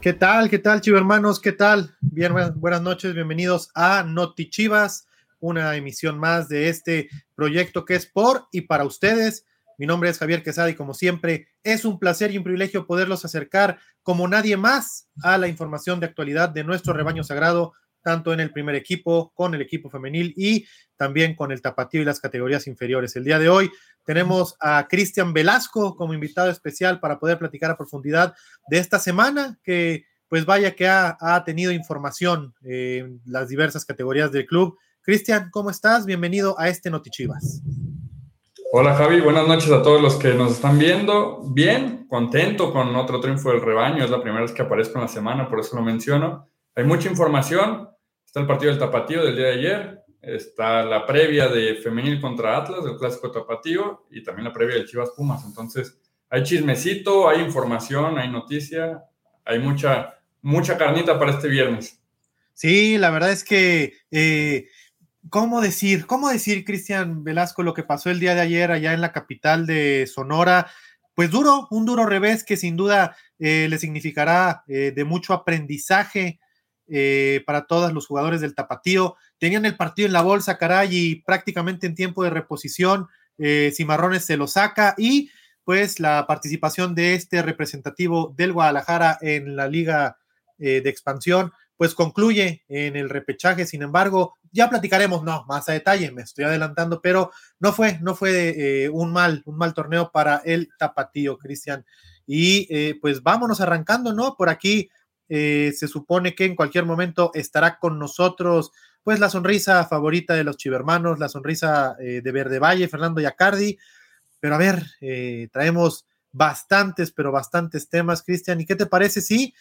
¿Qué tal? ¿Qué tal, Chivo hermanos? ¿Qué tal? Bien, buenas noches, bienvenidos a Noti Chivas, una emisión más de este proyecto que es por y para ustedes. Mi nombre es Javier Quesada y como siempre es un placer y un privilegio poderlos acercar como nadie más a la información de actualidad de nuestro rebaño sagrado, tanto en el primer equipo, con el equipo femenil y también con el tapatío y las categorías inferiores. El día de hoy tenemos a Cristian Velasco como invitado especial para poder platicar a profundidad de esta semana que pues vaya que ha, tenido información en las diversas categorías del club. Cristian, ¿cómo estás? Bienvenido a este Notichivas. Hola Javi, buenas noches a todos los que nos están viendo. Bien, contento con otro triunfo del rebaño, es la primera vez que aparezco en la semana, por eso lo menciono. Hay mucha información, está el partido del tapatío del día de ayer, está la previa de femenil contra Atlas, del clásico tapatío, y también la previa del Chivas Pumas. Entonces, hay chismecito, hay información, hay noticia, hay mucha, mucha carnita para este viernes. Sí, la verdad es que, eh, ¿cómo decir? ¿Cómo decir, Cristian Velasco, lo que pasó el día de ayer allá en la capital de Sonora? Pues duro, un duro revés que sin duda eh, le significará eh, de mucho aprendizaje eh, para todos los jugadores del Tapatío. Tenían el partido en la bolsa, caray, y prácticamente en tiempo de reposición, eh, Cimarrones se lo saca y pues la participación de este representativo del Guadalajara en la liga eh, de expansión, pues concluye en el repechaje. Sin embargo, ya platicaremos, no, más a detalle, me estoy adelantando, pero no fue, no fue un mal, un mal torneo para el Tapatío, Cristian. Y pues vámonos arrancando, ¿no? Por aquí eh, se supone que en cualquier momento estará con nosotros, pues la sonrisa favorita de los chivermanos, la sonrisa eh, de Verde Valle, Fernando Yacardi. Pero a ver, eh, traemos bastantes, pero bastantes temas, Cristian. ¿Y qué te parece si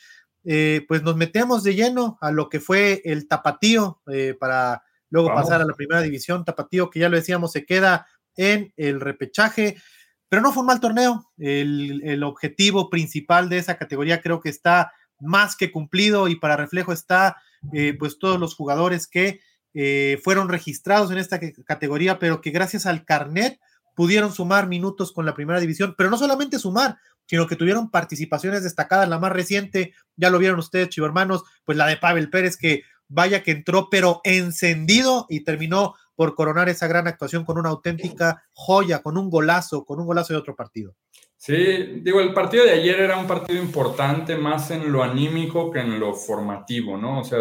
pues nos metemos de lleno a lo que fue el tapatío para luego pasar a la primera división? Tapatío, que ya lo decíamos, se queda en el repechaje. Pero no fue un mal torneo. El, el objetivo principal de esa categoría creo que está más que cumplido y para reflejo está eh, pues todos los jugadores que eh, fueron registrados en esta categoría, pero que gracias al carnet pudieron sumar minutos con la primera división, pero no solamente sumar, sino que tuvieron participaciones destacadas. La más reciente, ya lo vieron ustedes, chivo hermanos, pues la de Pavel Pérez, que vaya que entró, pero encendido y terminó por coronar esa gran actuación con una auténtica joya, con un golazo, con un golazo de otro partido. Sí, digo, el partido de ayer era un partido importante más en lo anímico que en lo formativo, ¿no? O sea,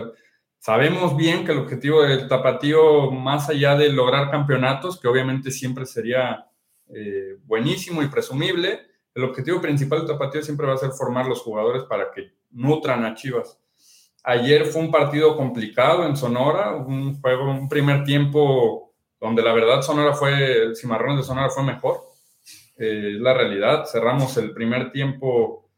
sabemos bien que el objetivo del tapatío, más allá de lograr campeonatos, que obviamente siempre sería eh, buenísimo y presumible, el objetivo principal del tapatío siempre va a ser formar los jugadores para que nutran a Chivas. Ayer fue un partido complicado en Sonora, un juego, un primer tiempo donde la verdad Sonora fue, Cimarrones de Sonora fue mejor eh, es la realidad. Cerramos el primer tiempo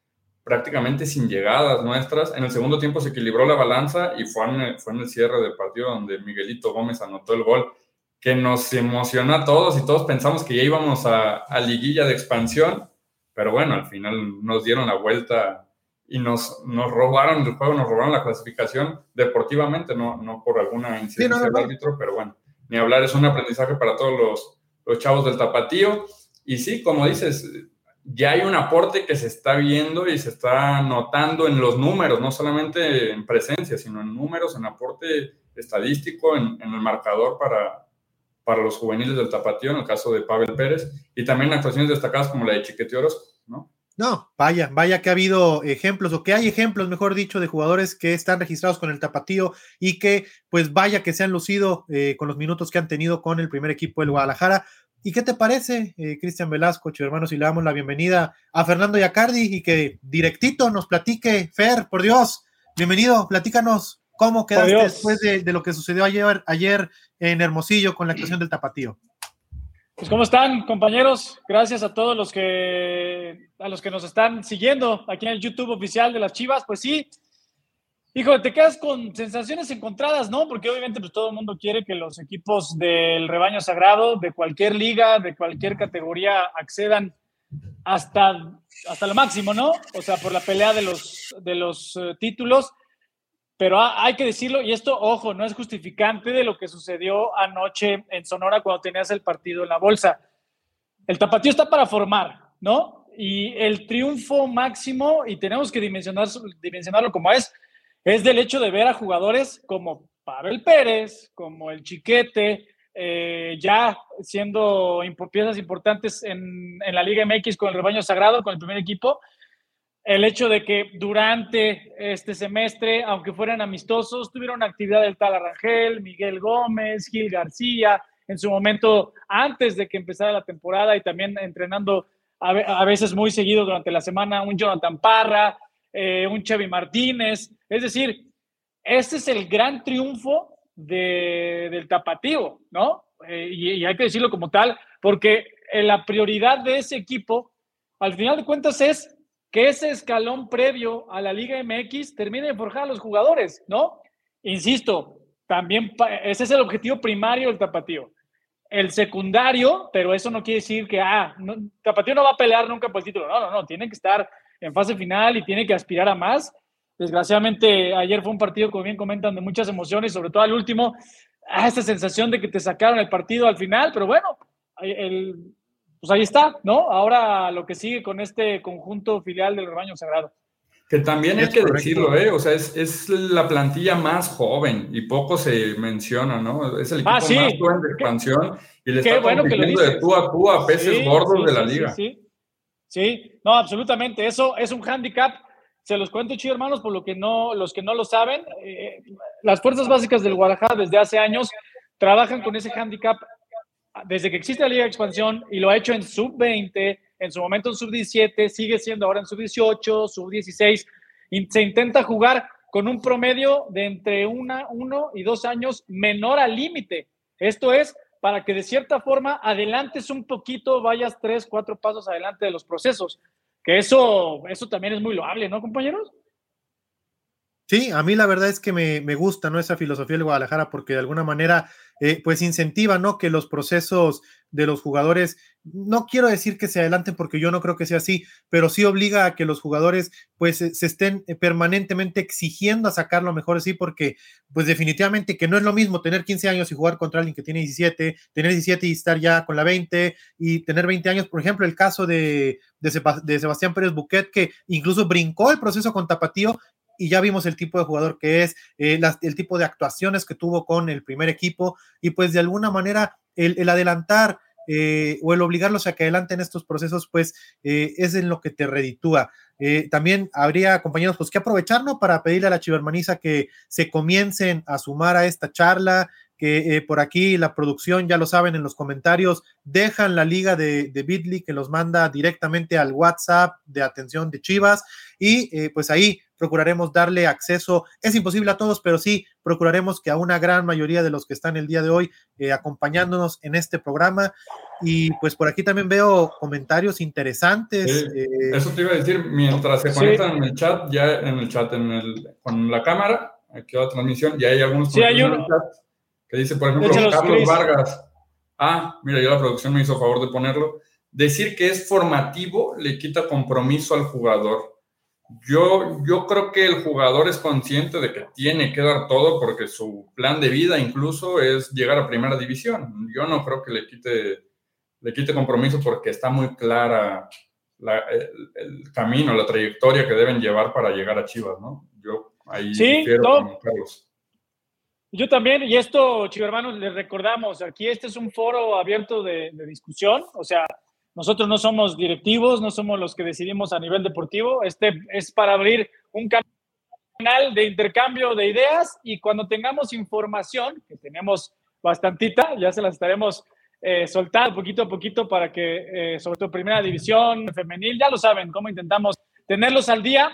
prácticamente sin llegadas nuestras. En el segundo tiempo se equilibró la balanza y fue en, fue en el cierre del partido donde Miguelito Gómez anotó el gol que nos emocionó a todos y todos pensamos que ya íbamos a, a liguilla de expansión, pero bueno, al final nos dieron la vuelta y nos, nos robaron el juego, nos robaron la clasificación deportivamente, no, no por alguna incidencia del árbitro, pero bueno, ni hablar, es un aprendizaje para todos los, los chavos del tapatío. Y sí, como dices, ya hay un aporte que se está viendo y se está notando en los números, no solamente en presencia, sino en números, en aporte estadístico, en, el marcador para, para los juveniles del Tapatío, en el caso de Pavel Pérez, y también actuaciones destacadas como la de Chiquete ¿no? No, vaya, vaya que ha habido ejemplos, o que hay ejemplos, mejor dicho, de jugadores que están registrados con el Tapatío y que, pues vaya que se han lucido eh, con los minutos que han tenido con el primer equipo del Guadalajara. ¿Y qué te parece, eh, Cristian Velasco, hermanos, si le damos la bienvenida a Fernando Yacardi y que directito nos platique, Fer, por Dios, bienvenido, platícanos cómo quedaste después de, lo que sucedió ayer, ayer en Hermosillo con la actuación del Tapatío. Pues cómo están, compañeros. Gracias a todos los que a los que nos están siguiendo aquí en el YouTube oficial de las Chivas. Pues sí, Hijo, te quedas con sensaciones encontradas, ¿no? Porque obviamente pues, todo el mundo quiere que los equipos del rebaño sagrado, de cualquier liga, de cualquier categoría, accedan hasta, hasta lo máximo, ¿no? O sea, por la pelea de los, de los eh, títulos. Pero hay que decirlo, y esto, ojo, no es justificante de lo que sucedió anoche en Sonora cuando tenías el partido en la bolsa. El tapatío está para formar, ¿no? y el triunfo máximo, y tenemos que dimensionar, dimensionarlo como es, es del hecho de ver a jugadores como Pavel Pérez, como el Chiquete, eh, ya siendo piezas importantes en, la Liga MX con el rebaño sagrado, con el primer equipo. El hecho de que durante este semestre, aunque fueran amistosos, tuvieron actividad del tal Arrangel, Miguel Gómez, Gil García, en su momento antes de que empezara la temporada y también entrenando a, veces muy seguido durante la semana, un Jonathan Parra, eh, un Chevy Martínez. Es decir, este es el gran triunfo del tapatío, ¿no? Eh, y, hay que decirlo como tal, porque eh, la prioridad de ese equipo, al final de cuentas, es que ese escalón previo a la Liga MX termine de forjar a los jugadores, ¿no? Insisto, también ese es el objetivo primario del tapatío. El secundario, pero eso no quiere decir que, ah, tapatío no va a pelear nunca por el título, no, no, no, tiene que estar en fase final y tiene que aspirar a más Desgraciadamente, ayer fue un partido, como bien comentan, de muchas emociones, sobre todo al último, a esa sensación de que te sacaron el partido al final, pero bueno, el, pues ahí está, ¿no? Ahora lo que sigue con este conjunto filial del rebaño sagrado. Que también hay que decirlo, ¿eh? O sea, es, es, la plantilla más joven y poco se menciona, ¿no? Es el equipo ah, más joven de expansión y le está bueno compitiendo de tú a tú a peces gordos de la liga. Sí, sí, no, absolutamente. Eso es un hándicap se los cuento, chido hermanos, por lo que no, los que no lo saben. Eh, las fuerzas básicas del Guadalajara desde hace años trabajan con ese handicap desde que existe la Liga de Expansión y lo ha hecho en sub-20, en su momento en sub-17, sigue siendo ahora en sub-18, sub-16. Se intenta jugar con un promedio de entre una, uno y dos años menor al límite. Esto es para que de cierta forma adelantes un poquito, vayas tres, cuatro pasos adelante de los procesos. Que eso, eso también es muy loable, ¿no, compañeros? Sí, a mí la verdad es que me, me gusta ¿no? esa filosofía del Guadalajara porque de alguna manera eh, pues incentiva ¿no? que los procesos de los jugadores, no quiero decir que se adelanten porque yo no creo que sea así, pero sí obliga a que los jugadores pues se estén eh, permanentemente exigiendo a sacar lo mejor sí, porque pues definitivamente que no es lo mismo tener 15 años y jugar contra alguien que tiene 17, tener 17 y estar ya con la 20 y tener 20 años, por ejemplo, el caso de, de, Sebastián Pérez Buquet que incluso brincó el proceso con Tapatío y ya vimos el tipo de jugador que es, eh, el tipo de actuaciones que tuvo con el primer equipo y pues de alguna manera el, adelantar eh, o el obligarlos a que adelanten estos procesos, pues eh, es en lo que te reditúa. también habría, compañeros, pues que aprovechar, Para pedirle a la chivermaniza que se comiencen a sumar a esta charla, que por aquí la producción, ya lo saben en los comentarios, dejan la liga de, de Bitly que los manda directamente al WhatsApp de atención de Chivas y pues ahí procuraremos darle acceso, es imposible a todos, pero sí procuraremos que a una gran mayoría de los que están el día de hoy eh, acompañándonos en este programa. Y pues por aquí también veo comentarios interesantes. Eh, eso te iba a decir, mientras se conectan en el chat, ya en el chat, en el, con la cámara, aquí va la transmisión, ya hay algunos sí, hay uno. que dice, por ejemplo, Carlos Vargas. Ah, mira, ya la producción me hizo favor de ponerlo. Decir que es formativo le quita compromiso al jugador yo, yo creo que el jugador es consciente de que tiene que dar todo porque su plan de vida incluso es llegar a primera división. Yo no creo que le quite, le quite compromiso porque está muy clara el, camino, la trayectoria que deben llevar para llegar a Chivas, ¿no? Yo ahí sí, no. Carlos. Yo también, y esto, Chivas hermanos, les recordamos, aquí este es un foro abierto de, de discusión, o sea, nosotros no somos directivos, no somos los que decidimos a nivel deportivo. Este es para abrir un canal de intercambio de ideas y cuando tengamos información, que tenemos bastantita, ya se las estaremos eh, soltando poquito a poquito para que, eh, sobre todo primera división femenil, ya lo saben, cómo intentamos tenerlos al día.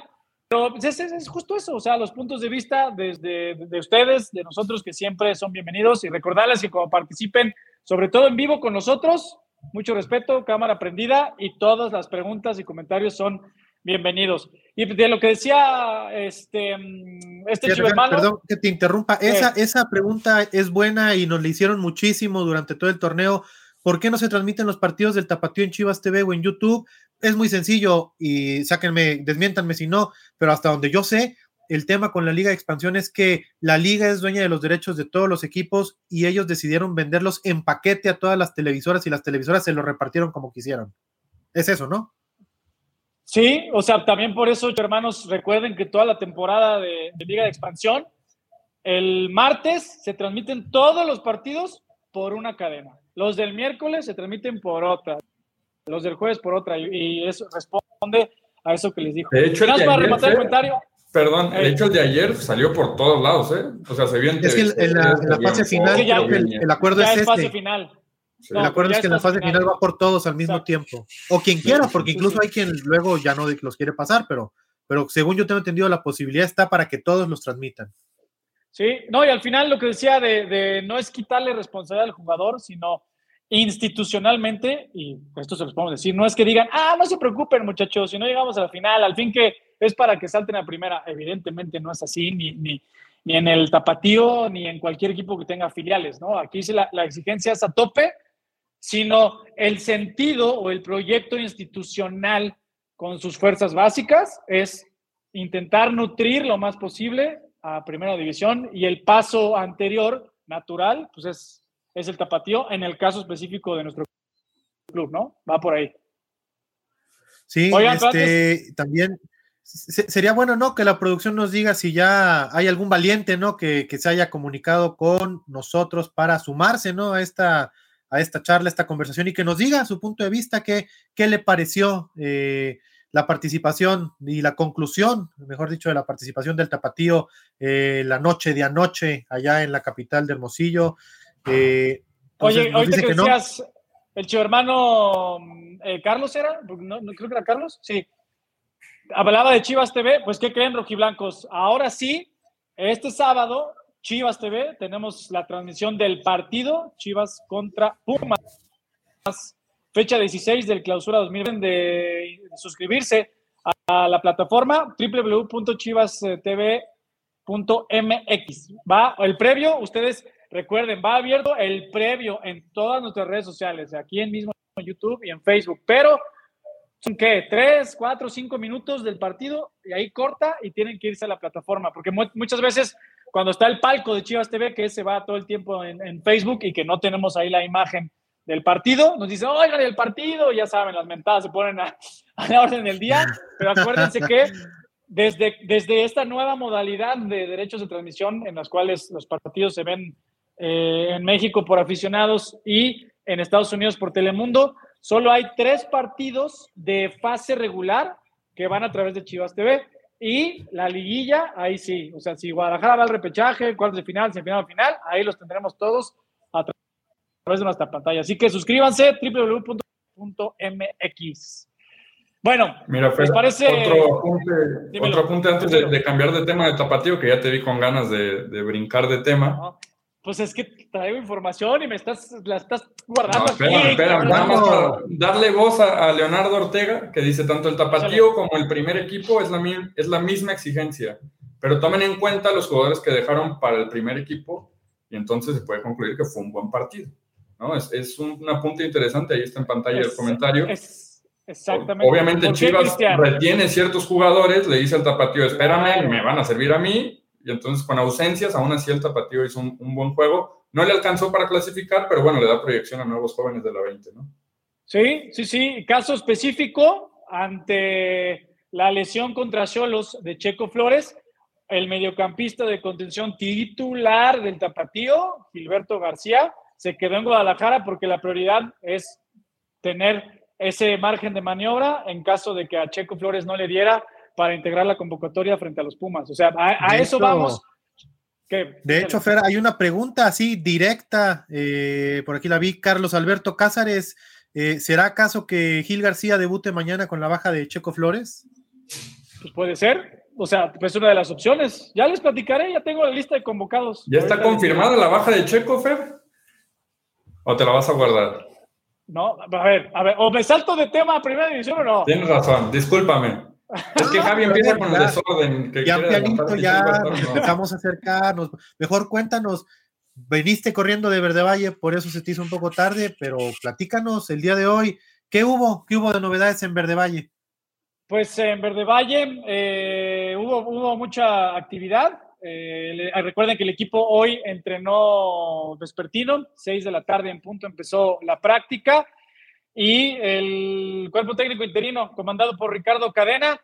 Pero pues, es, es, justo eso, o sea, los puntos de vista desde de, de ustedes, de nosotros, que siempre son bienvenidos y recordarles que cuando participen, sobre todo en vivo con nosotros, mucho respeto, cámara prendida y todas las preguntas y comentarios son bienvenidos. Y de lo que decía este, mm, este Perdón que te interrumpa, esa, esa pregunta es buena y nos la hicieron muchísimo durante todo el torneo. ¿Por qué no se transmiten los partidos del Tapatío en Chivas TV o en YouTube? Es muy sencillo y sáquenme, desmiéntanme si no, pero hasta donde yo sé, el tema con la Liga de Expansión es que la liga es dueña de los derechos de todos los equipos y ellos decidieron venderlos en paquete a todas las televisoras y las televisoras se los repartieron como quisieron. Es eso, ¿no? Sí, o sea, también por eso, hermanos, recuerden que toda la temporada de, Liga de Expansión, el martes se transmiten todos los partidos por una cadena. Los del miércoles se transmiten por otra. Los del jueves por otra. Y, eso responde a eso que les dijo. De hecho, el de ayer, comentario. Perdón, de hecho el de ayer salió por todos lados, ¿eh? O sea, se vio en Es que en la, fase final, creo que el, acuerdo es, es este. fase final el acuerdo es que en la fase final. va por todos al mismo tiempo. O quien quiera, porque incluso hay quien luego ya no los quiere pasar, pero, pero según yo tengo entendido, la posibilidad está para que todos los transmitan. Sí, no, y al final lo que decía de, no es quitarle responsabilidad al jugador, sino institucionalmente, y esto se los podemos decir, no es que digan, ah, no se preocupen muchachos, si no llegamos a la final, al fin que es para que salten a primera, evidentemente no es así, ni, ni, ni en el tapatío, ni en cualquier equipo que tenga filiales, ¿no? Aquí la, la exigencia es a tope, sino el sentido o el proyecto institucional con sus fuerzas básicas es intentar nutrir lo más posible a primera división y el paso anterior, natural, pues es, es el tapatío en el caso específico de nuestro club, ¿no? Va por ahí. Sí, este, también sería bueno, ¿no? Que la producción nos diga si ya hay algún valiente, ¿no? Que, que se haya comunicado con nosotros para sumarse, ¿no? A esta a esta charla, a esta conversación y que nos diga su punto de vista, qué, qué le pareció eh, la participación y la conclusión, mejor dicho, de la participación del Tapatío eh, la noche de anoche allá en la capital de Hermosillo. Eh, Oye, ahorita que decías, el chivo hermano Carlos era, no, no, creo que era Carlos, sí. Hablaba de Chivas TV, pues ¿qué creen, rojiblancos? Ahora sí, este sábado Chivas TV, tenemos la transmisión del partido Chivas contra Pumas. Fecha 16 del clausura 2020 de suscribirse a la plataforma www.chivastv.mx. Va el previo, ustedes recuerden, va abierto el previo en todas nuestras redes sociales, aquí en mismo YouTube y en Facebook, pero son qué, tres, cuatro, cinco minutos del partido y ahí corta y tienen que irse a la plataforma, porque muchas veces cuando está el palco de Chivas TV, que se va todo el tiempo en, Facebook y que no tenemos ahí la imagen del partido, nos dice, oigan, el partido, ya saben, las mentadas se ponen a, la orden del día, pero acuérdense que desde, desde esta nueva modalidad de derechos de transmisión en las cuales los partidos se ven eh, en México por aficionados y en Estados Unidos por Telemundo, solo hay tres partidos de fase regular que van a través de Chivas TV. Y la liguilla, ahí sí. O sea, si Guadalajara va al repechaje, cuartos de final, semifinal, final, ahí los tendremos todos a través de nuestra pantalla. Así que suscríbanse, www.mx. Bueno, Mira, Fer, parece? Otro apunte, antes de, cambiar de tema de tapatío, que ya te vi con ganas de, brincar de tema. Pues es que traigo información y me estás, la estás guardando. No, espera, espera, para darle voz a, Leonardo Ortega, que dice tanto el tapatío como el primer equipo es la, es la misma exigencia. Pero tomen en cuenta los jugadores que dejaron para el primer equipo y entonces se puede concluir que fue un buen partido. ¿no? Es, es un, apunte interesante, ahí está en pantalla el comentario. exactamente. Obviamente Chivas retiene ciertos jugadores, le dice al tapatío, espérame, me van a servir a mí, y entonces con ausencias, aún así el Tapatío hizo un, buen juego. No le alcanzó para clasificar, pero bueno, le da proyección a nuevos jóvenes de la 20, ¿no? Sí, sí, sí. Caso específico ante la lesión contra Cholos de Checo Flores, el mediocampista de contención titular del Tapatío, Gilberto García, se quedó en Guadalajara porque la prioridad es tener ese margen de maniobra en caso de que a Checo Flores no le diera para integrar la convocatoria frente a los Pumas. O sea, a, eso vamos. De hecho, Fer, hay una pregunta así directa, eh, por aquí la vi, Carlos Alberto Cázares, eh, ¿será acaso que Gil García debute mañana con la baja de Checo Flores? Pues puede ser, o sea, es una de las opciones. Ya les platicaré, ya tengo la lista de convocados. ¿Ya está confirmada la baja de Checo, Fer? ¿O te la vas a guardar? No, a ver, a ver, o me salto de tema a primera división o no. Tienes razón, discúlpame. Es que Javi empieza con el desorden. Que ya, pianito, ya empezamos a acercarnos. Mejor cuéntanos, veniste corriendo de Verde Valle, por eso se te hizo un poco tarde, pero platícanos el día de hoy, ¿qué hubo? ¿Qué hubo de novedades en Verde Valle? Pues en Verde Valle eh, hubo, hubo mucha actividad. Eh, recuerden que el equipo hoy entrenó vespertino, 6 de la tarde en punto empezó la práctica. Y el cuerpo técnico interino, comandado por Ricardo Cadena,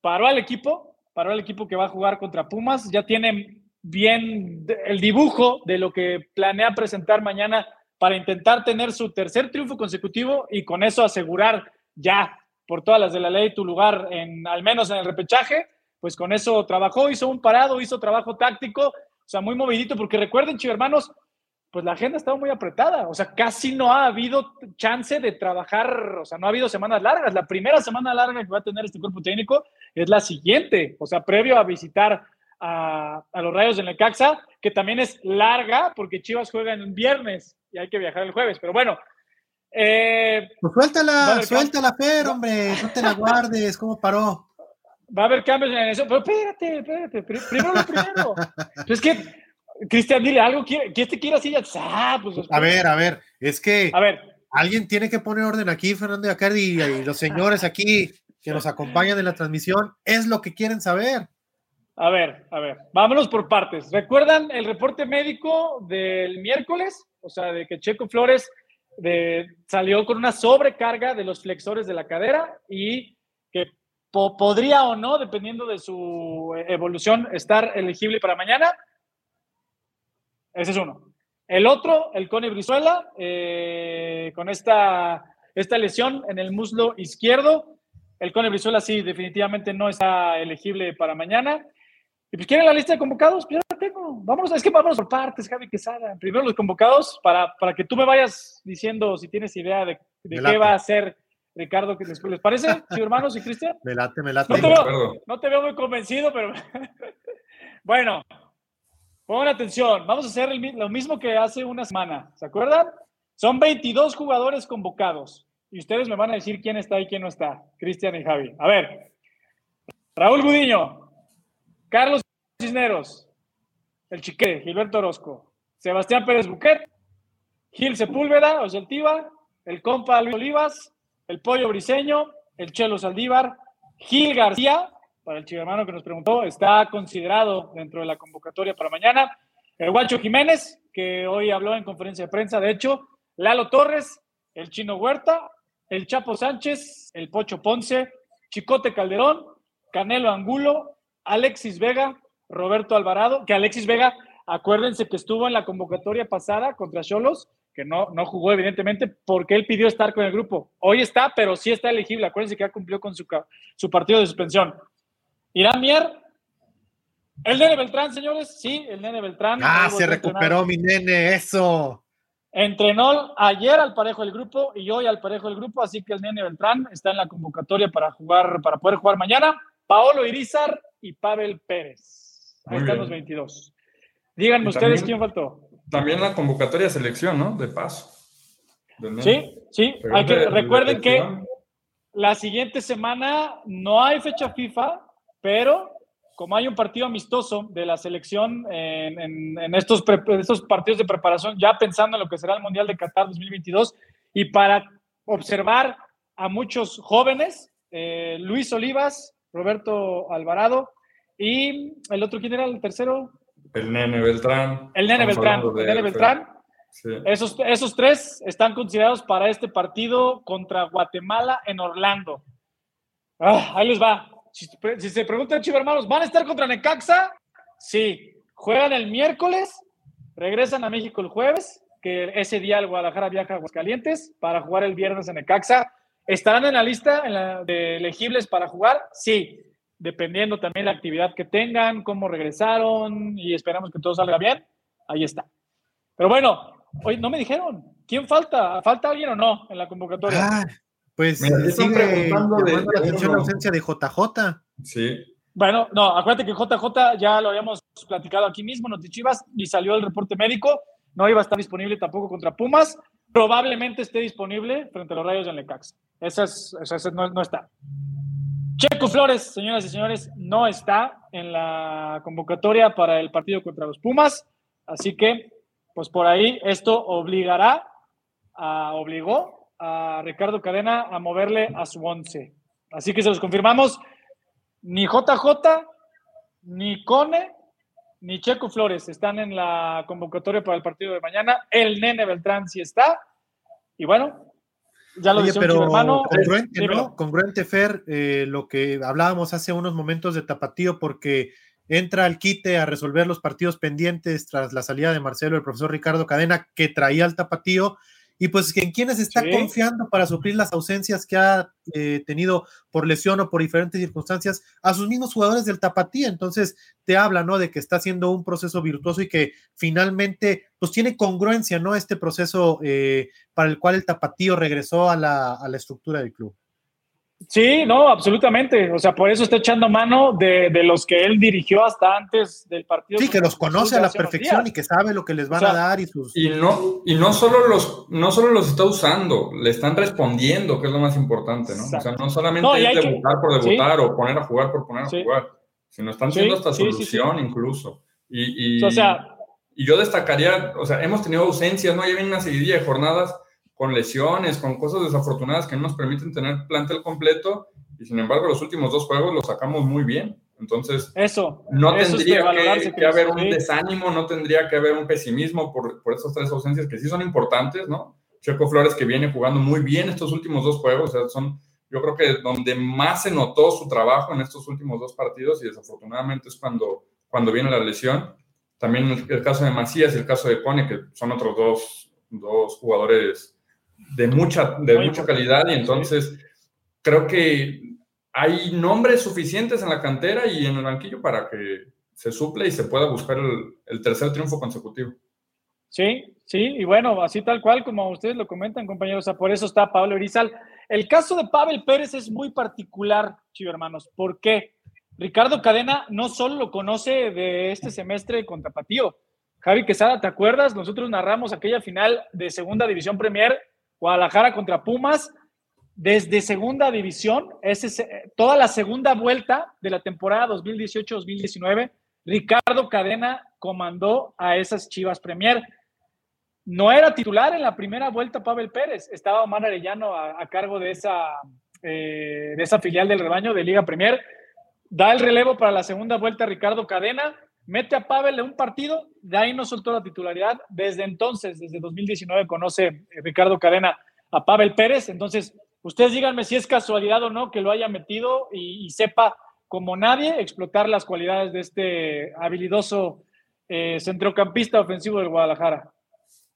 paró al equipo, paró al equipo que va a jugar contra Pumas. Ya tienen bien el dibujo de lo que planea presentar mañana para intentar tener su tercer triunfo consecutivo y con eso asegurar ya por todas las de la ley tu lugar en al menos en el repechaje. Pues con eso trabajó, hizo un parado, hizo trabajo táctico, o sea, muy movidito, porque recuerden, hermanos, pues la agenda estaba muy apretada, o sea, casi no ha habido chance de trabajar, o sea, no ha habido semanas largas. La primera semana larga que va a tener este cuerpo técnico es la siguiente, o sea, previo a visitar a, los Rayos de Necaxa, que también es larga porque Chivas juega en viernes y hay que viajar el jueves, pero bueno. Eh, pues suéltala, suéltala, Fer, hombre, no te la guardes, ¿cómo paró? Va a haber cambios en eso, pero espérate, espérate, primero lo primero. es que Cristian, dile algo, ¿quién te quiere así? Ah, pues, a ver, a ver, es que a ver. alguien tiene que poner orden aquí, Fernando Acardi, y los señores aquí que nos acompañan en la transmisión, es lo que quieren saber. A ver, a ver, vámonos por partes. ¿Recuerdan el reporte médico del miércoles? O sea, de que Checo Flores de, salió con una sobrecarga de los flexores de la cadera y que podría o no, dependiendo de su evolución, estar elegible para mañana. Ese es uno. El otro, el Cone Brizuela, eh, con esta, esta lesión en el muslo izquierdo. El Cone Brizuela sí, definitivamente no está elegible para mañana. Y pues quieren la lista de convocados, pues ya la tengo. Vamos, es que vamos por partes, Javi Quesada. Primero los convocados para, para que tú me vayas diciendo si tienes idea de, qué va a hacer Ricardo. que ¿Les parece, sí, hermanos y Cristian? Me late, me late. No te, veo, no te veo muy convencido, pero bueno, Pongan atención, vamos a hacer lo mismo que hace una semana, ¿se acuerdan? Son 22 jugadores convocados y ustedes me van a decir quién está y quién no está, Cristian y Javi. A ver, Raúl Gudiño, Carlos Cisneros, el Chique, Gilberto Orozco, Sebastián Pérez Buquet, Gil Sepúlveda, Oseltiva, el compa Luis Olivas, el Pollo Briseño, el Chelo Saldívar, Gil García, para el hermano que nos preguntó, está considerado dentro de la convocatoria para mañana. El Guacho Jiménez, que hoy habló en conferencia de prensa, de hecho, Lalo Torres, el Chino Huerta, el Chapo Sánchez, el Pocho Ponce, Chicote Calderón, Canelo Angulo, Alexis Vega, Roberto Alvarado, que Alexis Vega, acuérdense que estuvo en la convocatoria pasada contra Cholos, que no, no jugó evidentemente porque él pidió estar con el grupo. Hoy está, pero sí está elegible. Acuérdense que ya cumplió con su, su partido de suspensión. Irán Mier. El nene Beltrán, señores. Sí, el nene Beltrán. Ah, se recuperó mi nene, eso. Entrenó ayer al parejo del grupo y hoy al parejo del grupo, así que el nene Beltrán está en la convocatoria para jugar, para poder jugar mañana. Paolo Irizar y Pavel Pérez. Ahí están los 22. Díganme ustedes quién faltó. También la convocatoria de selección, ¿no? De paso. Sí, sí. Hay que, recuerden que la siguiente semana no hay fecha FIFA, pero como hay un partido amistoso de la selección en, estos, estos partidos de preparación, ya pensando en lo que será el Mundial de Qatar 2022, y para observar a muchos jóvenes, eh, Luis Olivas, Roberto Alvarado, y el otro, ¿quién era el tercero? El Nene Beltrán. El Nene Beltrán. El Nene Beltrán. Esos, esos tres están considerados para este partido contra Guatemala en Orlando. Ah, ahí les va. Si, se preguntan, Chivo hermanos, ¿van a estar contra Necaxa? Sí. Juegan el miércoles, regresan a México el jueves, que ese día el Guadalajara viaja a Aguascalientes para jugar el viernes en Necaxa. ¿Estarán en la lista de elegibles para jugar? Sí, dependiendo también la actividad que tengan, cómo regresaron y esperamos que todo salga bien. Ahí está. Pero bueno, hoy no me dijeron, ¿quién falta? ¿Falta alguien o no en la convocatoria? Ah, pues sigue preguntando de, la atención la ausencia de JJ. Sí. Bueno, no, acuérdate que JJ ya lo habíamos platicado aquí mismo, Chivas, y salió el reporte médico. No iba a estar disponible tampoco contra Pumas. Probablemente esté disponible frente a los Rayos del Necaxa. Esa, es, esa no, no está. Checo Flores, señoras y señores, no está en la convocatoria para el partido contra los Pumas. Así que, pues por ahí, esto obligará, a, obligó a Ricardo Cadena a moverle a su once. Así que se los confirmamos. Ni JJ, ni Cone, ni Checo Flores están en la convocatoria para el partido de mañana. El Nene Beltrán sí está. Y bueno, Ya lo Oye, pero hermano. Congruente, ¿no? Congruente, Fer, eh, lo que hablábamos hace unos momentos de Tapatío, porque entra al quite a resolver los partidos pendientes tras la salida de Marcelo, el profesor Ricardo Cadena, que traía al Tapatío y pues en quienes está confiando para suplir las ausencias que ha eh, tenido por lesión o por diferentes circunstancias a sus mismos jugadores del Tapatía. Entonces te habla, ¿no? De que está haciendo un proceso virtuoso y que finalmente pues tiene congruencia, ¿no? Este proceso eh, para el cual el Tapatío regresó a la, a la estructura del club. Sí, no, absolutamente. O sea, por eso está echando mano de, los que él dirigió hasta antes del partido. Sí, que los conoce a la perfección y que sabe lo que les van a dar y sus. Y no, y no solo los, no solo los está usando, le están respondiendo, que es lo más importante, ¿no? O sea, no solamente debutar por debutar o poner a jugar por poner a jugar, sino están siendo hasta solución incluso. Y, o sea, y yo destacaría, o sea, hemos tenido ausencias, ¿no? Ya viene una seguidilla de jornadas con lesiones, con cosas desafortunadas que no nos permiten tener plantel completo y sin embargo los últimos dos juegos los sacamos muy bien. Entonces, eso, no tendría que, haber un desánimo, no tendría que haber un pesimismo por, por esas tres ausencias que sí son importantes, ¿no? Checo Flores que viene jugando muy bien estos últimos dos juegos, o sea, son yo creo que donde más se notó su trabajo en estos últimos dos partidos y desafortunadamente es cuando, cuando viene la lesión. También el, caso de Macías y el caso de Cone, que son otros dos, dos jugadores de mucha, de mucha calidad y entonces creo que hay nombres suficientes en la cantera y en el banquillo para que se suple y se pueda buscar el, tercer triunfo consecutivo. Sí, sí, y bueno, así tal cual como ustedes lo comentan, compañeros, por eso está Pablo Erizal. El caso de Pavel Pérez es muy particular, chivo hermanos. ¿Por qué? Ricardo Cadena no solo lo conoce de este semestre con Tapatío. Javi Quesada, ¿te acuerdas? Nosotros narramos aquella final de Segunda División Premier Guadalajara contra Pumas, desde segunda división, es toda la segunda vuelta de la temporada 2018-2019, Ricardo Cadena comandó a esas Chivas Premier. No era titular en la primera vuelta Pavel Pérez, estaba Omar Arellano a, cargo de esa, eh, de esa filial del rebaño de Liga Premier. Da el relevo para la segunda vuelta Ricardo Cadena, mete a Pavel en un partido, de ahí no soltó la titularidad. Desde entonces, desde 2019, conoce eh, Ricardo Cadena a Pavel Pérez. Entonces, ustedes díganme si es casualidad o no que lo haya metido y, sepa, como nadie, explotar las cualidades de este habilidoso eh, centrocampista ofensivo del Guadalajara.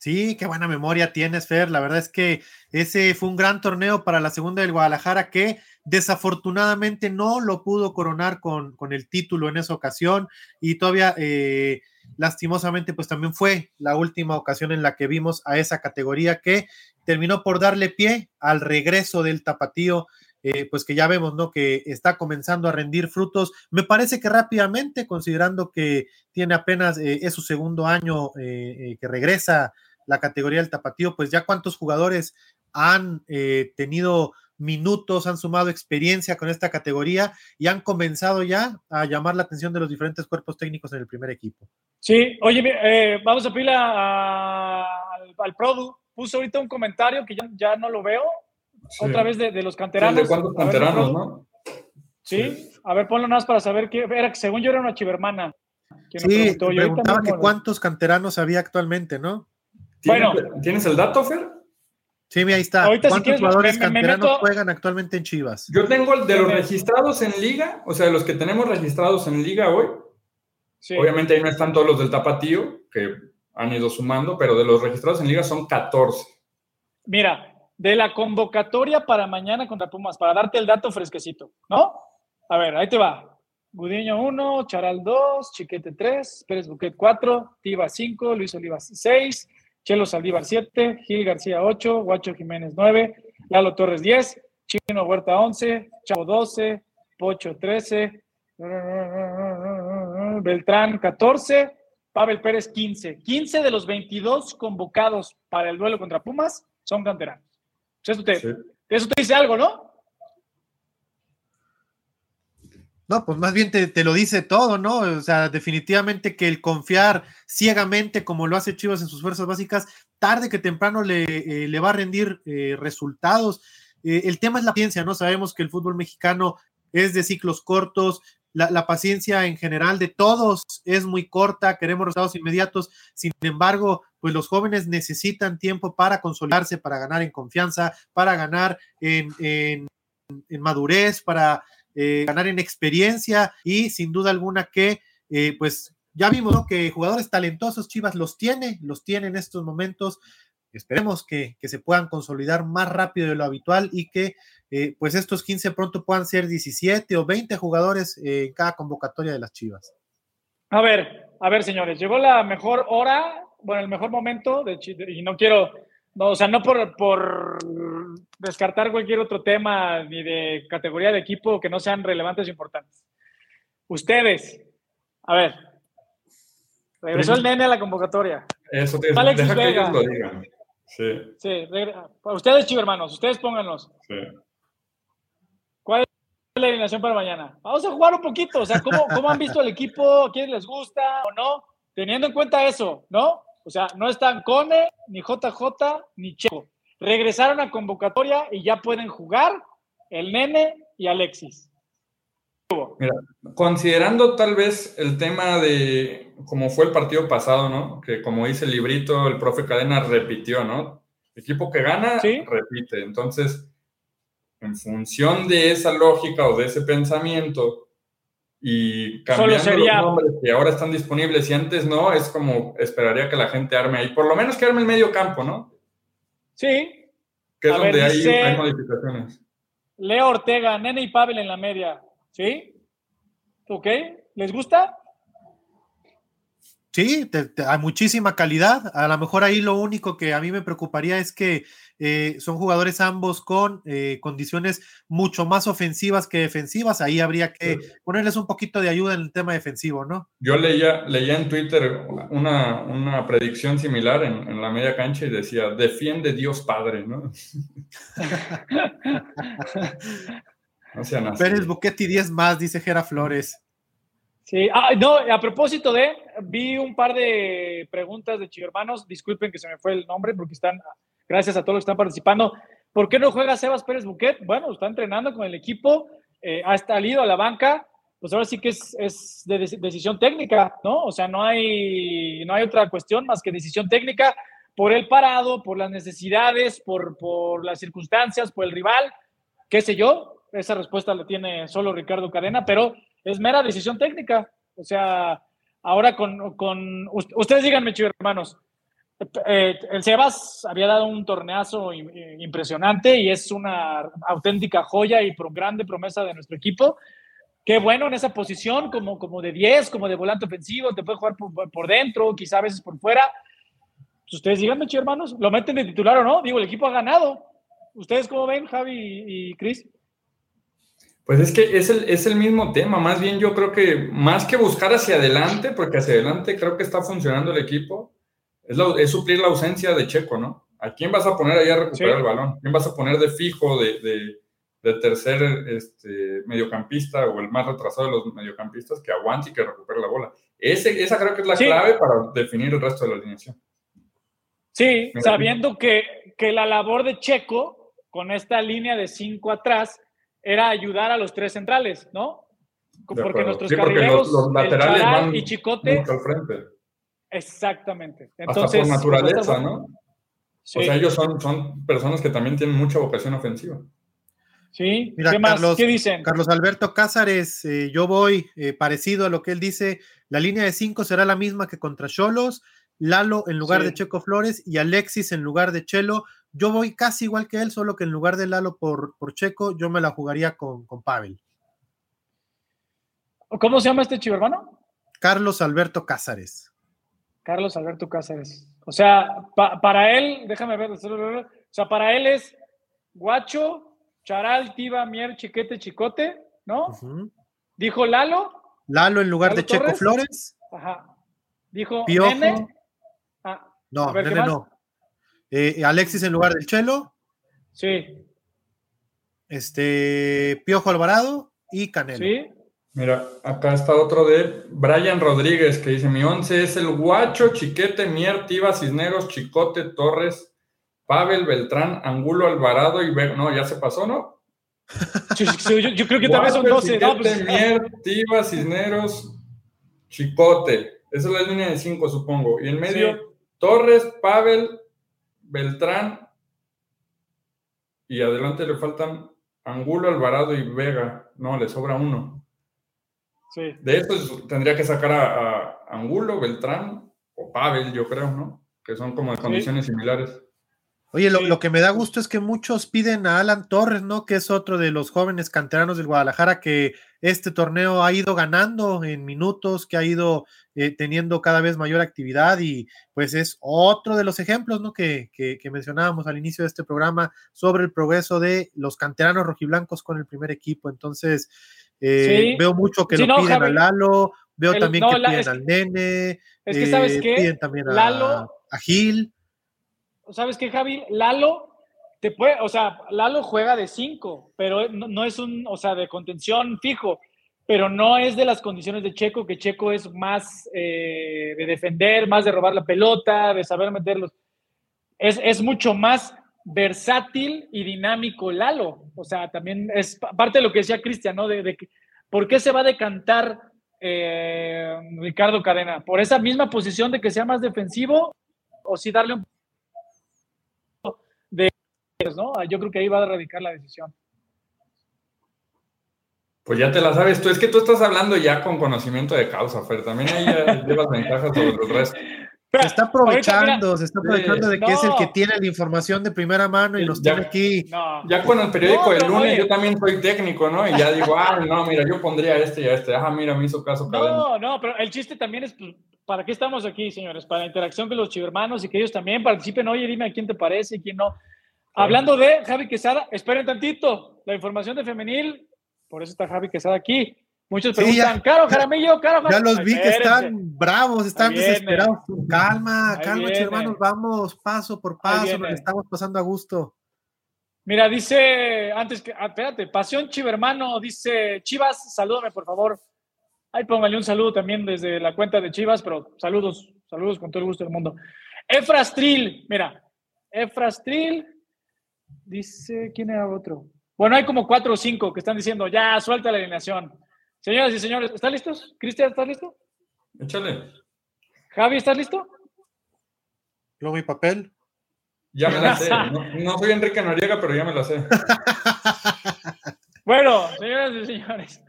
Sí, qué buena memoria tienes, Fer. La verdad es que ese fue un gran torneo para la segunda del Guadalajara que Desafortunadamente no lo pudo coronar con, con el título en esa ocasión y todavía eh, lastimosamente pues también fue la última ocasión en la que vimos a esa categoría que terminó por darle pie al regreso del tapatío eh, pues que ya vemos, ¿no? Que está comenzando a rendir frutos. Me parece que rápidamente, considerando que tiene apenas, eh, es su segundo año que regresa la categoría del tapatío, pues ya cuántos jugadores han tenido minutos, han sumado experiencia con esta categoría y han comenzado ya a llamar la atención de los diferentes cuerpos técnicos en el primer equipo. Sí, oye, eh, vamos a pedirle al, al, Produ. Puso ahorita un comentario que ya, ya no lo veo, otra vez de, los canteranos. ¿De cuántos canteranos, no? ¿Sí? a ver, ponlo más para saber qué. Era que según yo era una chivermana. sí, preguntaba que cuántos canteranos había actualmente, ¿no? Bueno. ¿Tienes el dato, Fer? Sí, ahí está. ¿Cuántos jugadores canteranos juegan actualmente en Chivas? Yo tengo el de los registrados en liga, o sea, los que tenemos registrados en liga hoy. Obviamente ahí no están todos los del Tapatío, que han ido sumando, pero de los registrados en liga son 14. Mira, de la convocatoria para mañana contra Pumas, para darte el dato fresquecito, ¿no? A ver, ahí te va. Gudiño 1, Charal 2, Chiquete 3, Pérez Buquet 4, Tiva 5, Luis Olivas 6, Chelo Saldívar 7, Gil García 8, Guacho Jiménez 9, Lalo Torres 10, Chino Huerta 11, Chavo 12, Pocho 13, Beltrán 14, Pavel Pérez 15. 15 de los 22 convocados para el duelo contra Pumas son canteranos. Eso te, eso te dice algo, ¿no? No, pues más bien te, lo dice todo, ¿no? O sea, definitivamente que el confiar ciegamente, como lo hace Chivas en sus fuerzas básicas, tarde que temprano le, eh, le va a rendir eh, resultados. Eh, el tema es la paciencia, ¿no? Sabemos que el fútbol mexicano es de ciclos cortos, la, la, paciencia en general de todos es muy corta, queremos resultados inmediatos, sin embargo, pues los jóvenes necesitan tiempo para consolidarse, para ganar en confianza, para ganar en, en, madurez, para eh, ganar en experiencia y sin duda alguna que eh, pues ya vimos que jugadores talentosos Chivas los tiene, los tiene en estos momentos. Esperemos que, se puedan consolidar más rápido de lo habitual y que eh, pues estos 15 pronto puedan ser 17 o 20 jugadores en cada convocatoria de las Chivas. A ver, a ver, señores, llegó la mejor hora, bueno, el mejor momento, de, y no quiero, no, o sea, no por, por descartar cualquier otro tema ni de categoría de equipo que no sean relevantes e importantes. Ustedes, a ver, regresó el nene a la convocatoria. Eso te deja que ellos lo digan. Sí. Sí, ustedes, chicos hermanos, ustedes pónganlos. Sí. ¿Cuál es la alineación para mañana? Vamos a jugar un poquito, o sea, ¿cómo, cómo han visto el equipo? ¿Quién les gusta o no? Teniendo en cuenta eso, ¿no? O sea, no están Cone, ni JJ, ni Checo. Regresaron a convocatoria y ya pueden jugar el Nene y Alexis. Mira, considerando tal vez el tema de cómo fue el partido pasado, ¿no? Que como dice el librito, el profe Cadena repitió, ¿no? equipo que gana, repite. Entonces, en función de esa lógica o de ese pensamiento y cambiando los nombres que ahora están disponibles y antes no, es como esperaría que la gente arme ahí, por lo menos que arme el medio campo, ¿no? Sí. Que es donde hay, modificaciones. Leo Ortega, Nene y Pavel en la media. ¿Sí? ¿Ok? ¿Les gusta? Sí, hay muchísima calidad. A lo mejor ahí lo único que a mí me preocuparía es que eh, son jugadores ambos con eh, condiciones mucho más ofensivas que defensivas. Ahí habría que ponerles un poquito de ayuda en el tema defensivo, ¿no? Yo leía, leía en Twitter una, predicción similar en, la media cancha y decía, defiende Dios Padre, ¿no? no Pérez Buquetti 10 más, dice Gera Flores. Sí, ah, no, a propósito de, vi un par de preguntas de hermanos, disculpen que se me fue el nombre porque están, gracias a todos los que están participando. ¿Por qué no juega Sebas Pérez Buquet? Bueno, está entrenando con el equipo, eh, ha salido a la banca, pues ahora sí que es, es de decisión técnica, ¿no? O sea, no hay, no hay otra cuestión más que decisión técnica por el parado, por las necesidades, por, por las circunstancias, por el rival, qué sé yo. Esa respuesta la tiene solo Ricardo Cadena, pero es mera decisión técnica. O sea, ahora con, con ustedes díganme, chicos hermanos, eh, el Sebas había dado un torneazo impresionante y es una auténtica joya y grande promesa de nuestro equipo. Qué bueno en esa posición, como, como de 10, como de volante ofensivo, te puede jugar por, dentro, quizá a veces por fuera. Pues ustedes díganme, chicos hermanos, ¿lo meten de titular o no? Digo, el equipo ha ganado. ¿Ustedes cómo ven, Javi y Cris? Pues es que es el, es el mismo tema, más bien yo creo que más que buscar hacia adelante, porque hacia adelante creo que está funcionando el equipo, es, es suplir la ausencia de Checo, ¿no? ¿A quién vas a poner ahí a recuperar el balón? ¿Quién vas a poner de fijo, de, de, tercer este, mediocampista o el más retrasado de los mediocampistas que aguante y que recupere la bola? Ese, esa creo que es la clave para definir el resto de la alineación. Sí, sabiendo que, que la labor de Checo con esta línea de cinco atrás era ayudar a los tres centrales, ¿no? Porque nuestros carrileros, los, laterales van y Chicote. Al frente. Exactamente. Entonces, Hasta por naturaleza, ¿no? O sea, ellos son, son personas que también tienen mucha vocación ofensiva. Sí, ¿qué más? Carlos, ¿Qué dicen? Carlos Alberto Cázares, eh, yo voy eh, parecido a lo que él dice. La línea de cinco será la misma que contra Cholos. Lalo en lugar de Checo Flores y Alexis en lugar de Chelo. Yo voy casi igual que él, solo que en lugar de Lalo por, por Checo, yo me la jugaría con, con Pavel. ¿Cómo se llama este chivo hermano? Carlos Alberto Cázares. Carlos Alberto Cázares. O sea, para él, déjame ver, o sea, para él es Guacho, Charal, Tiba, Mier, Chiquete, Chicote, ¿no? Dijo Lalo. Lalo en lugar de Checo Flores. Ajá. Dijo Nene. Ah, no, Nene no. Eh, Alexis en lugar del Chelo. Sí. Este, Piojo Alvarado y Canelo. Sí. Mira, acá está otro de Brian Rodríguez que dice: Mi once es el Guacho, Chiquete, Mier, Tiva, Cisneros, Chicote, Torres, Pavel, Beltrán, Angulo, Alvarado y No, ya se pasó, ¿no? yo, creo que también son 12. Chiquete, pues, Mier, Tiva, Cisneros, Chicote. Esa es la línea de cinco, supongo. Y en medio. Torres, Pavel, Beltrán y adelante le faltan Angulo, Alvarado y Vega. No, le sobra uno. Sí. De estos tendría que sacar a, Angulo, Beltrán o Pavel, yo creo, ¿no? Que son como de condiciones similares. Oye, lo, que me da gusto es que muchos piden a Alan Torres, ¿no? Que es otro de los jóvenes canteranos del Guadalajara que este torneo ha ido ganando en minutos, que ha ido eh, teniendo cada vez mayor actividad y pues es otro de los ejemplos, ¿no? Que, mencionábamos al inicio de este programa sobre el progreso de los canteranos rojiblancos con el primer equipo. Entonces, eh, veo mucho que lo piden a Lalo, veo también que piden al Nene, es que, ¿sabes eh, qué? piden también a, a Gil. ¿Sabes qué, Javi? Lalo te puede, o sea, Lalo juega de cinco, pero no, es un, o sea, de contención fijo, pero no es de las condiciones de Checo, que Checo es más eh, de defender, más de robar la pelota, de saber meterlos. Es, es mucho más versátil y dinámico Lalo. O sea, también es parte de lo que decía Cristian, ¿no? De, por qué se va a decantar eh, Ricardo Cadena. ¿Por esa misma posición de que sea más defensivo o si darle un ¿no? Yo creo que ahí va a radicar la decisión. Pues ya te la sabes tú, es que tú estás hablando ya con conocimiento de causa, Fer, también ahí llevas ventajas sobre los restos. Se está aprovechando, se está aprovechando de que es el que tiene la información de primera mano y nos tiene aquí. Ya con el periódico del lunes yo también soy técnico, ¿no? Y ya digo, ah, no, mira, yo pondría este y este. Ajá, mira, me hizo caso. No, no, pero el chiste también es, pues, ¿para qué estamos aquí, señores? Para la interacción con los chivermanos y que ellos también participen. Oye, dime a quién te parece y quién no. Hablando de Javi Quesada, esperen tantito, la información de femenil, por eso está Javi Quesada aquí. Muchos preguntan, Caro Jaramillo, Caro Ya los vi que están bravos, están desesperados. Calma, calma, hermanos, vamos paso por paso, nos estamos pasando a gusto. Mira, dice, antes que, ah, espérate, Pasión Chivermano, dice, Chivas, salúdame por favor. Ahí póngale un saludo también desde la cuenta de Chivas, pero saludos, saludos con todo el gusto del mundo. Efrastril, mira, Efrastril, Dice, ¿quién era otro? Bueno, hay como cuatro o cinco que están diciendo, ya, suelta la alineación. Señoras y señores, ¿están listos? Cristian, ¿estás listo? Échale. Javi, ¿estás listo? Yo mi papel. Ya me la sé. No, soy Enrique Noriega, pero ya me la sé. bueno, señoras y señores,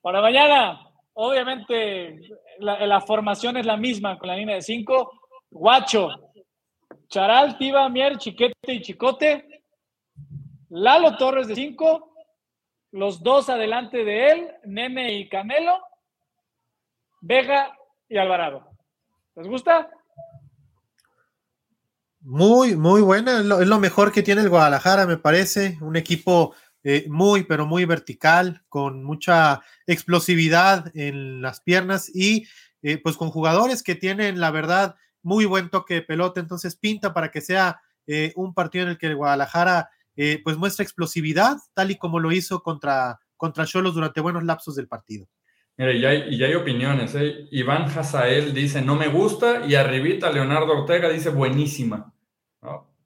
para mañana, obviamente, la, la formación es la misma con la línea de cinco. Guacho, Charal, Tiba, Mier, Chiquete y Chicote. Lalo Torres de 5. Los dos adelante de él, Nene y Canelo. Vega y Alvarado. ¿Les gusta? Muy, muy buena. Es lo, mejor que tiene el Guadalajara, me parece. Un equipo eh, muy, pero muy vertical, con mucha explosividad en las piernas y eh, pues con jugadores que tienen, la verdad, muy buen toque de pelota, entonces pinta para que sea eh, un partido en el que el Guadalajara eh, pues muestra explosividad, tal y como lo hizo contra contra Cholos durante buenos lapsos del partido. Mira, y hay, y hay opiniones. ¿eh? Iván Hazael dice no me gusta y arribita Leonardo Ortega dice buenísima.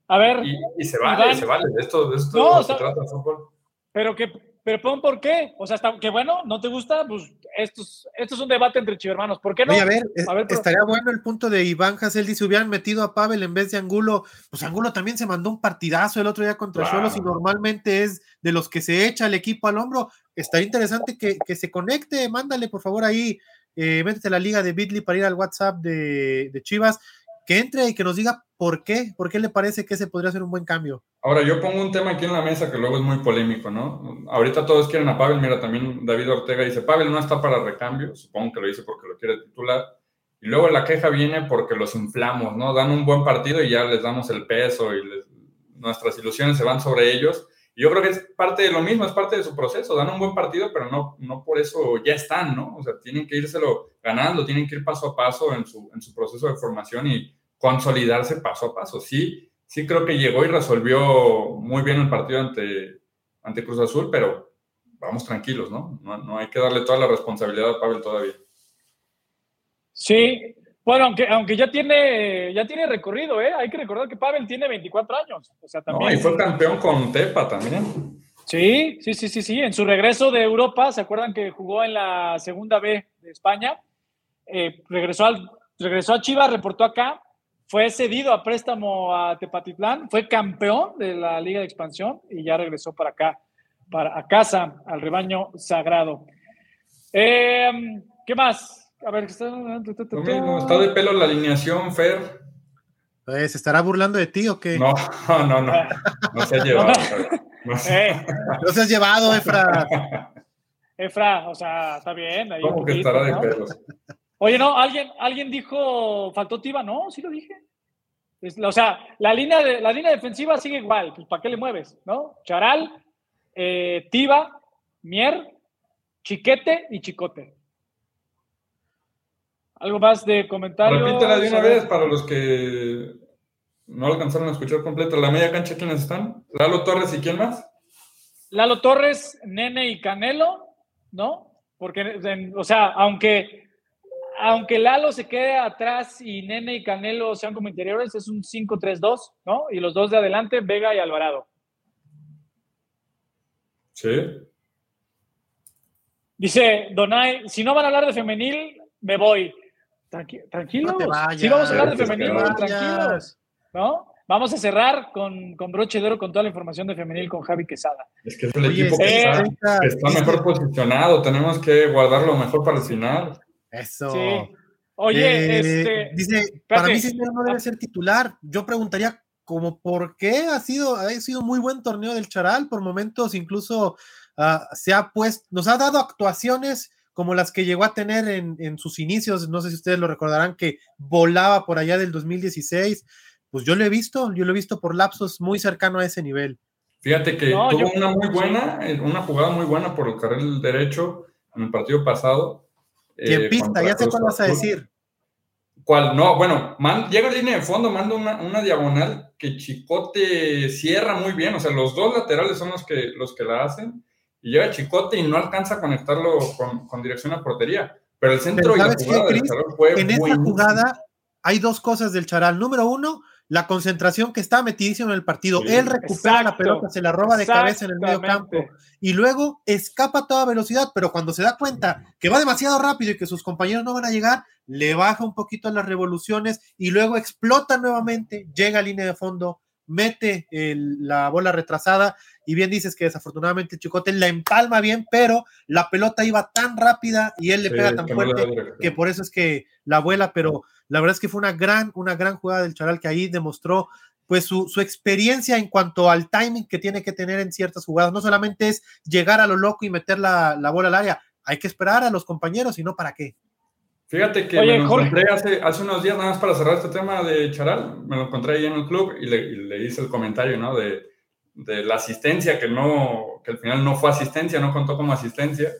A ver. Y, se vale, se vale. De esto, de esto se trata el fútbol. Pero que pero pon por qué. O sea, está, que bueno, ¿no te gusta? Pues esto es, esto es un debate entre chivermanos. ¿Por qué no? a ver, estaría bueno el punto de Iván Hassel. Dice, hubieran metido a Pavel en vez de Angulo. Pues Angulo también se mandó un partidazo el otro día contra Cholos y normalmente es de los que se echa el equipo al hombro. Estaría interesante que, se conecte. Mándale, por favor, ahí. Eh, métete a la liga de Bitly para ir al WhatsApp de, de Chivas que entre y que nos diga por qué, por qué le parece que ese podría ser un buen cambio. Ahora, yo pongo un tema aquí en la mesa que luego es muy polémico, ¿no? Ahorita todos quieren a Pavel, mira, también David Ortega dice, Pavel no está para recambio, supongo que lo dice porque lo quiere titular, y luego la queja viene porque los inflamos, ¿no? Dan un buen partido y ya les damos el peso y nuestras ilusiones se van sobre ellos. Y yo creo que es parte de lo mismo, es parte de su proceso, dan un buen partido, pero no, no por eso ya están, ¿no? O sea, tienen que írselo ganando, tienen que ir paso a paso en su, en su proceso de formación y consolidarse paso a paso. Sí, sí creo que llegó y resolvió muy bien el partido ante, ante Cruz Azul, pero vamos tranquilos, ¿no? ¿no? hay que darle toda la responsabilidad a Pavel todavía. Sí, bueno, aunque, aunque ya tiene ya tiene recorrido, ¿eh? Hay que recordar que Pavel tiene 24 años. O sea, también. No, y fue campeón con Tepa también. Sí, sí, sí, sí, sí. En su regreso de Europa, ¿se acuerdan que jugó en la segunda B de España? Eh, regresó, al, regresó a Chivas, reportó acá fue cedido a préstamo a Tepatitlán, fue campeón de la Liga de Expansión y ya regresó para acá, para a casa, al rebaño sagrado. Em, ¿Qué más? A ver, está, está de pelo la alineación, Fer. Pues, ¿Se estará burlando de ti o qué? No, no, no. No se ha llevado. No, eh. no se has llevado, Efra. Efra, o sea, está bien. ¿Cómo que estará de pelos? Oye, no, alguien, alguien dijo, faltó Tiba, no, sí lo dije. o sea, la línea, de, la línea defensiva sigue igual, pues ¿para qué le mueves? ¿No? Charal, eh, Tiba, Mier, Chiquete y Chicote. ¿Algo más de comentarios? Repítela de una vez para los que no alcanzaron a escuchar completo. ¿La media cancha quiénes están? Lalo Torres y quién más? Lalo Torres, Nene y Canelo, ¿no? Porque, o sea, aunque aunque Lalo se quede atrás y Nene y Canelo sean como interiores, es un 5-3-2, ¿no? Y los dos de adelante, Vega y Alvarado. Sí. Dice Donay, si no van a hablar de femenil, me voy. tranquilo. si vamos a hablar de femenil, tranquilos. ¿No? Vamos a cerrar con, con broche de oro con toda la información de femenil con Javi Quesada. Es que es el equipo que, está, que está mejor posicionado. Tenemos que guardarlo mejor para el final. Eso. Oye, eh, este, dice, para mí Cisneros no debe ser titular. Yo preguntaría como por qué ha sido, ha sido muy buen torneo del Charal, por momentos incluso ah, se ha puesto, nos ha dado actuaciones como las que llegó a tener en, sus inicios, no sé si ustedes lo recordarán, que volaba por allá del 2016, pues yo lo he visto, yo lo he visto por lapsos muy cercano a ese nivel. Fíjate que tuvo una muy buena, una jugada muy buena por el carril derecho en el partido pasado, ¿Quién eh, pista? Ya sé cuál vas a decir. ¿Cuál? No, bueno, llega a línea de fondo, manda una, diagonal que Chicote cierra muy bien. O sea, los dos laterales son los que, los que la hacen. Y llega Chicote y no alcanza a conectarlo con, dirección a portería. Pero el centro y la jugada del fue En esta jugada hay dos cosas del Charal. Número uno, la concentración que está metidísimo en el partido. Él recupera la pelota, se la roba de cabeza en el medio campo y luego escapa a toda velocidad, pero cuando se da cuenta que va demasiado rápido y que sus compañeros no van a llegar, le baja un poquito las revoluciones y luego explota nuevamente, llega a línea de fondo, mete la bola retrasada y bien dices que desafortunadamente Chicote la empalma bien, pero la pelota iba tan rápida y él le pega tan fuerte que por eso es que la vuela, pero la verdad es que fue una gran, una gran jugada del Charal que ahí demostró pues su, experiencia en cuanto al timing que tiene que tener en ciertas jugadas. No solamente es llegar a lo loco y meter la, bola al área, hay que esperar a los compañeros, y no para qué. Fíjate que me lo encontré hace, hace unos días, nada más para cerrar este tema de Charal, me lo encontré ahí en el club y le, hice el comentario, ¿no? De, la asistencia, que no, que al final no fue asistencia, no contó como asistencia.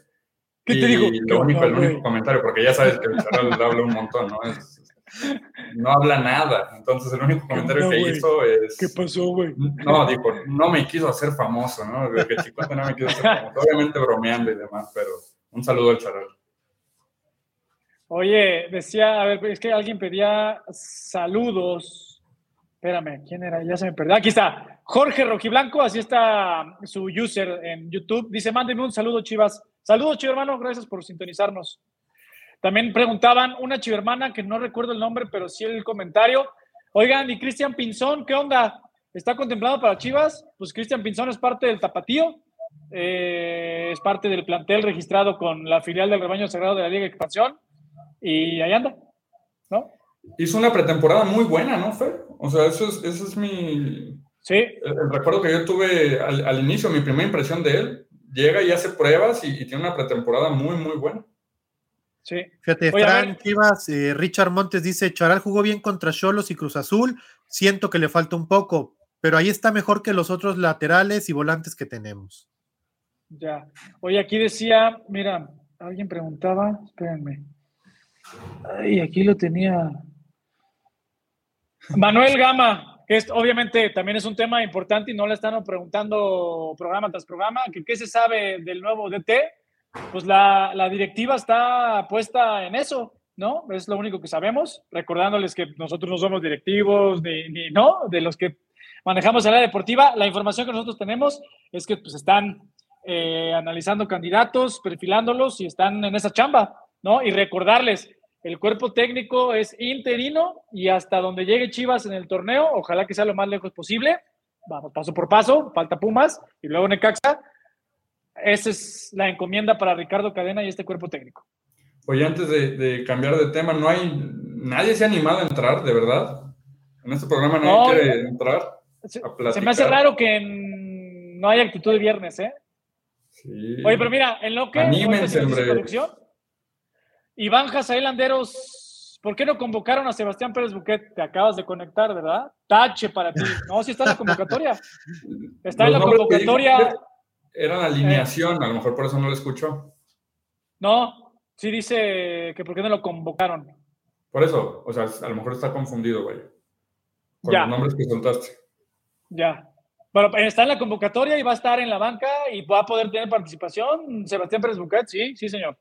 ¿Qué te digo? Lo único, el único comentario, porque ya sabes que el Charal habla un montón, ¿no? Es, no habla nada. Entonces, el único comentario que hizo es. ¿Qué pasó, güey? No, dijo, no me quiso hacer famoso, ¿no? De que Chicote no me quiso hacer famoso. Obviamente bromeando y demás, pero un saludo al charal. Oye, decía, a ver, es que alguien pedía saludos. Espérame, ¿quién era? Ya se me perdió. Aquí está. Jorge Rojiblanco, así está su user en YouTube. Dice, mándeme un saludo, Chivas. Saludos, chivo hermano, gracias por sintonizarnos. También preguntaban una chivermana que no recuerdo el nombre, pero sí el comentario. Oigan, ¿y Cristian Pinzón qué onda? ¿Está contemplado para Chivas? Pues Cristian Pinzón es parte del Tapatío, eh, es parte del plantel registrado con la filial del Rebaño Sagrado de la Liga de Expansión y ahí anda, ¿no? Hizo una pretemporada muy buena, ¿no, Fer? O sea, eso es, eso es mi... Sí. El, recuerdo que yo tuve al, inicio, mi primera impresión de él. Llega y hace pruebas y tiene una pretemporada muy, muy buena. Fíjate, Frank Chivas, eh, Richard Montes dice, Charal jugó bien contra Cholos y Cruz Azul, siento que le falta un poco, pero ahí está mejor que los otros laterales y volantes que tenemos. Ya. Oye, aquí decía, mira, alguien preguntaba, espérenme. Ay, aquí lo tenía. Manuel Gama, que es, obviamente también es un tema importante y no le están preguntando programa tras programa, que qué se sabe del nuevo DT pues la, directiva está puesta en eso, ¿no? Es lo único que sabemos, recordándoles que nosotros no somos directivos, ni, ¿no? De los que manejamos el área deportiva. La información que nosotros tenemos es que pues están eh, analizando candidatos, perfilándolos y están en esa chamba, ¿no? Y recordarles el cuerpo técnico es interino y hasta donde llegue Chivas en el torneo, ojalá que sea lo más lejos posible. Vamos paso por paso, falta Pumas y luego Necaxa. Esa es la encomienda para Ricardo Cadena y este cuerpo técnico. Oye, antes de, cambiar de tema, no hay nadie se ha animado a entrar, de verdad. En este programa nadie no, quiere entrar. Se, se, me hace raro que no haya actitud de viernes, ¿eh? Sí. Oye, pero mira, en lo que. Anímense, hombre. Iván Jazael Landeros, ¿por qué no convocaron a Sebastián Pérez Buquet? Te acabas de conectar, ¿verdad? Tache para ti. No, si está en la convocatoria. Está en la convocatoria. Era la alineación, a lo mejor por eso no lo escuchó. No, sí dice que por qué no lo convocaron. Por eso, o sea, a lo mejor está confundido, güey. Con los nombres que soltaste. Ya. Bueno, está en la convocatoria y va a estar en la banca y va a poder tener participación. Sebastián Pérez Buquet, sí, sí, señor.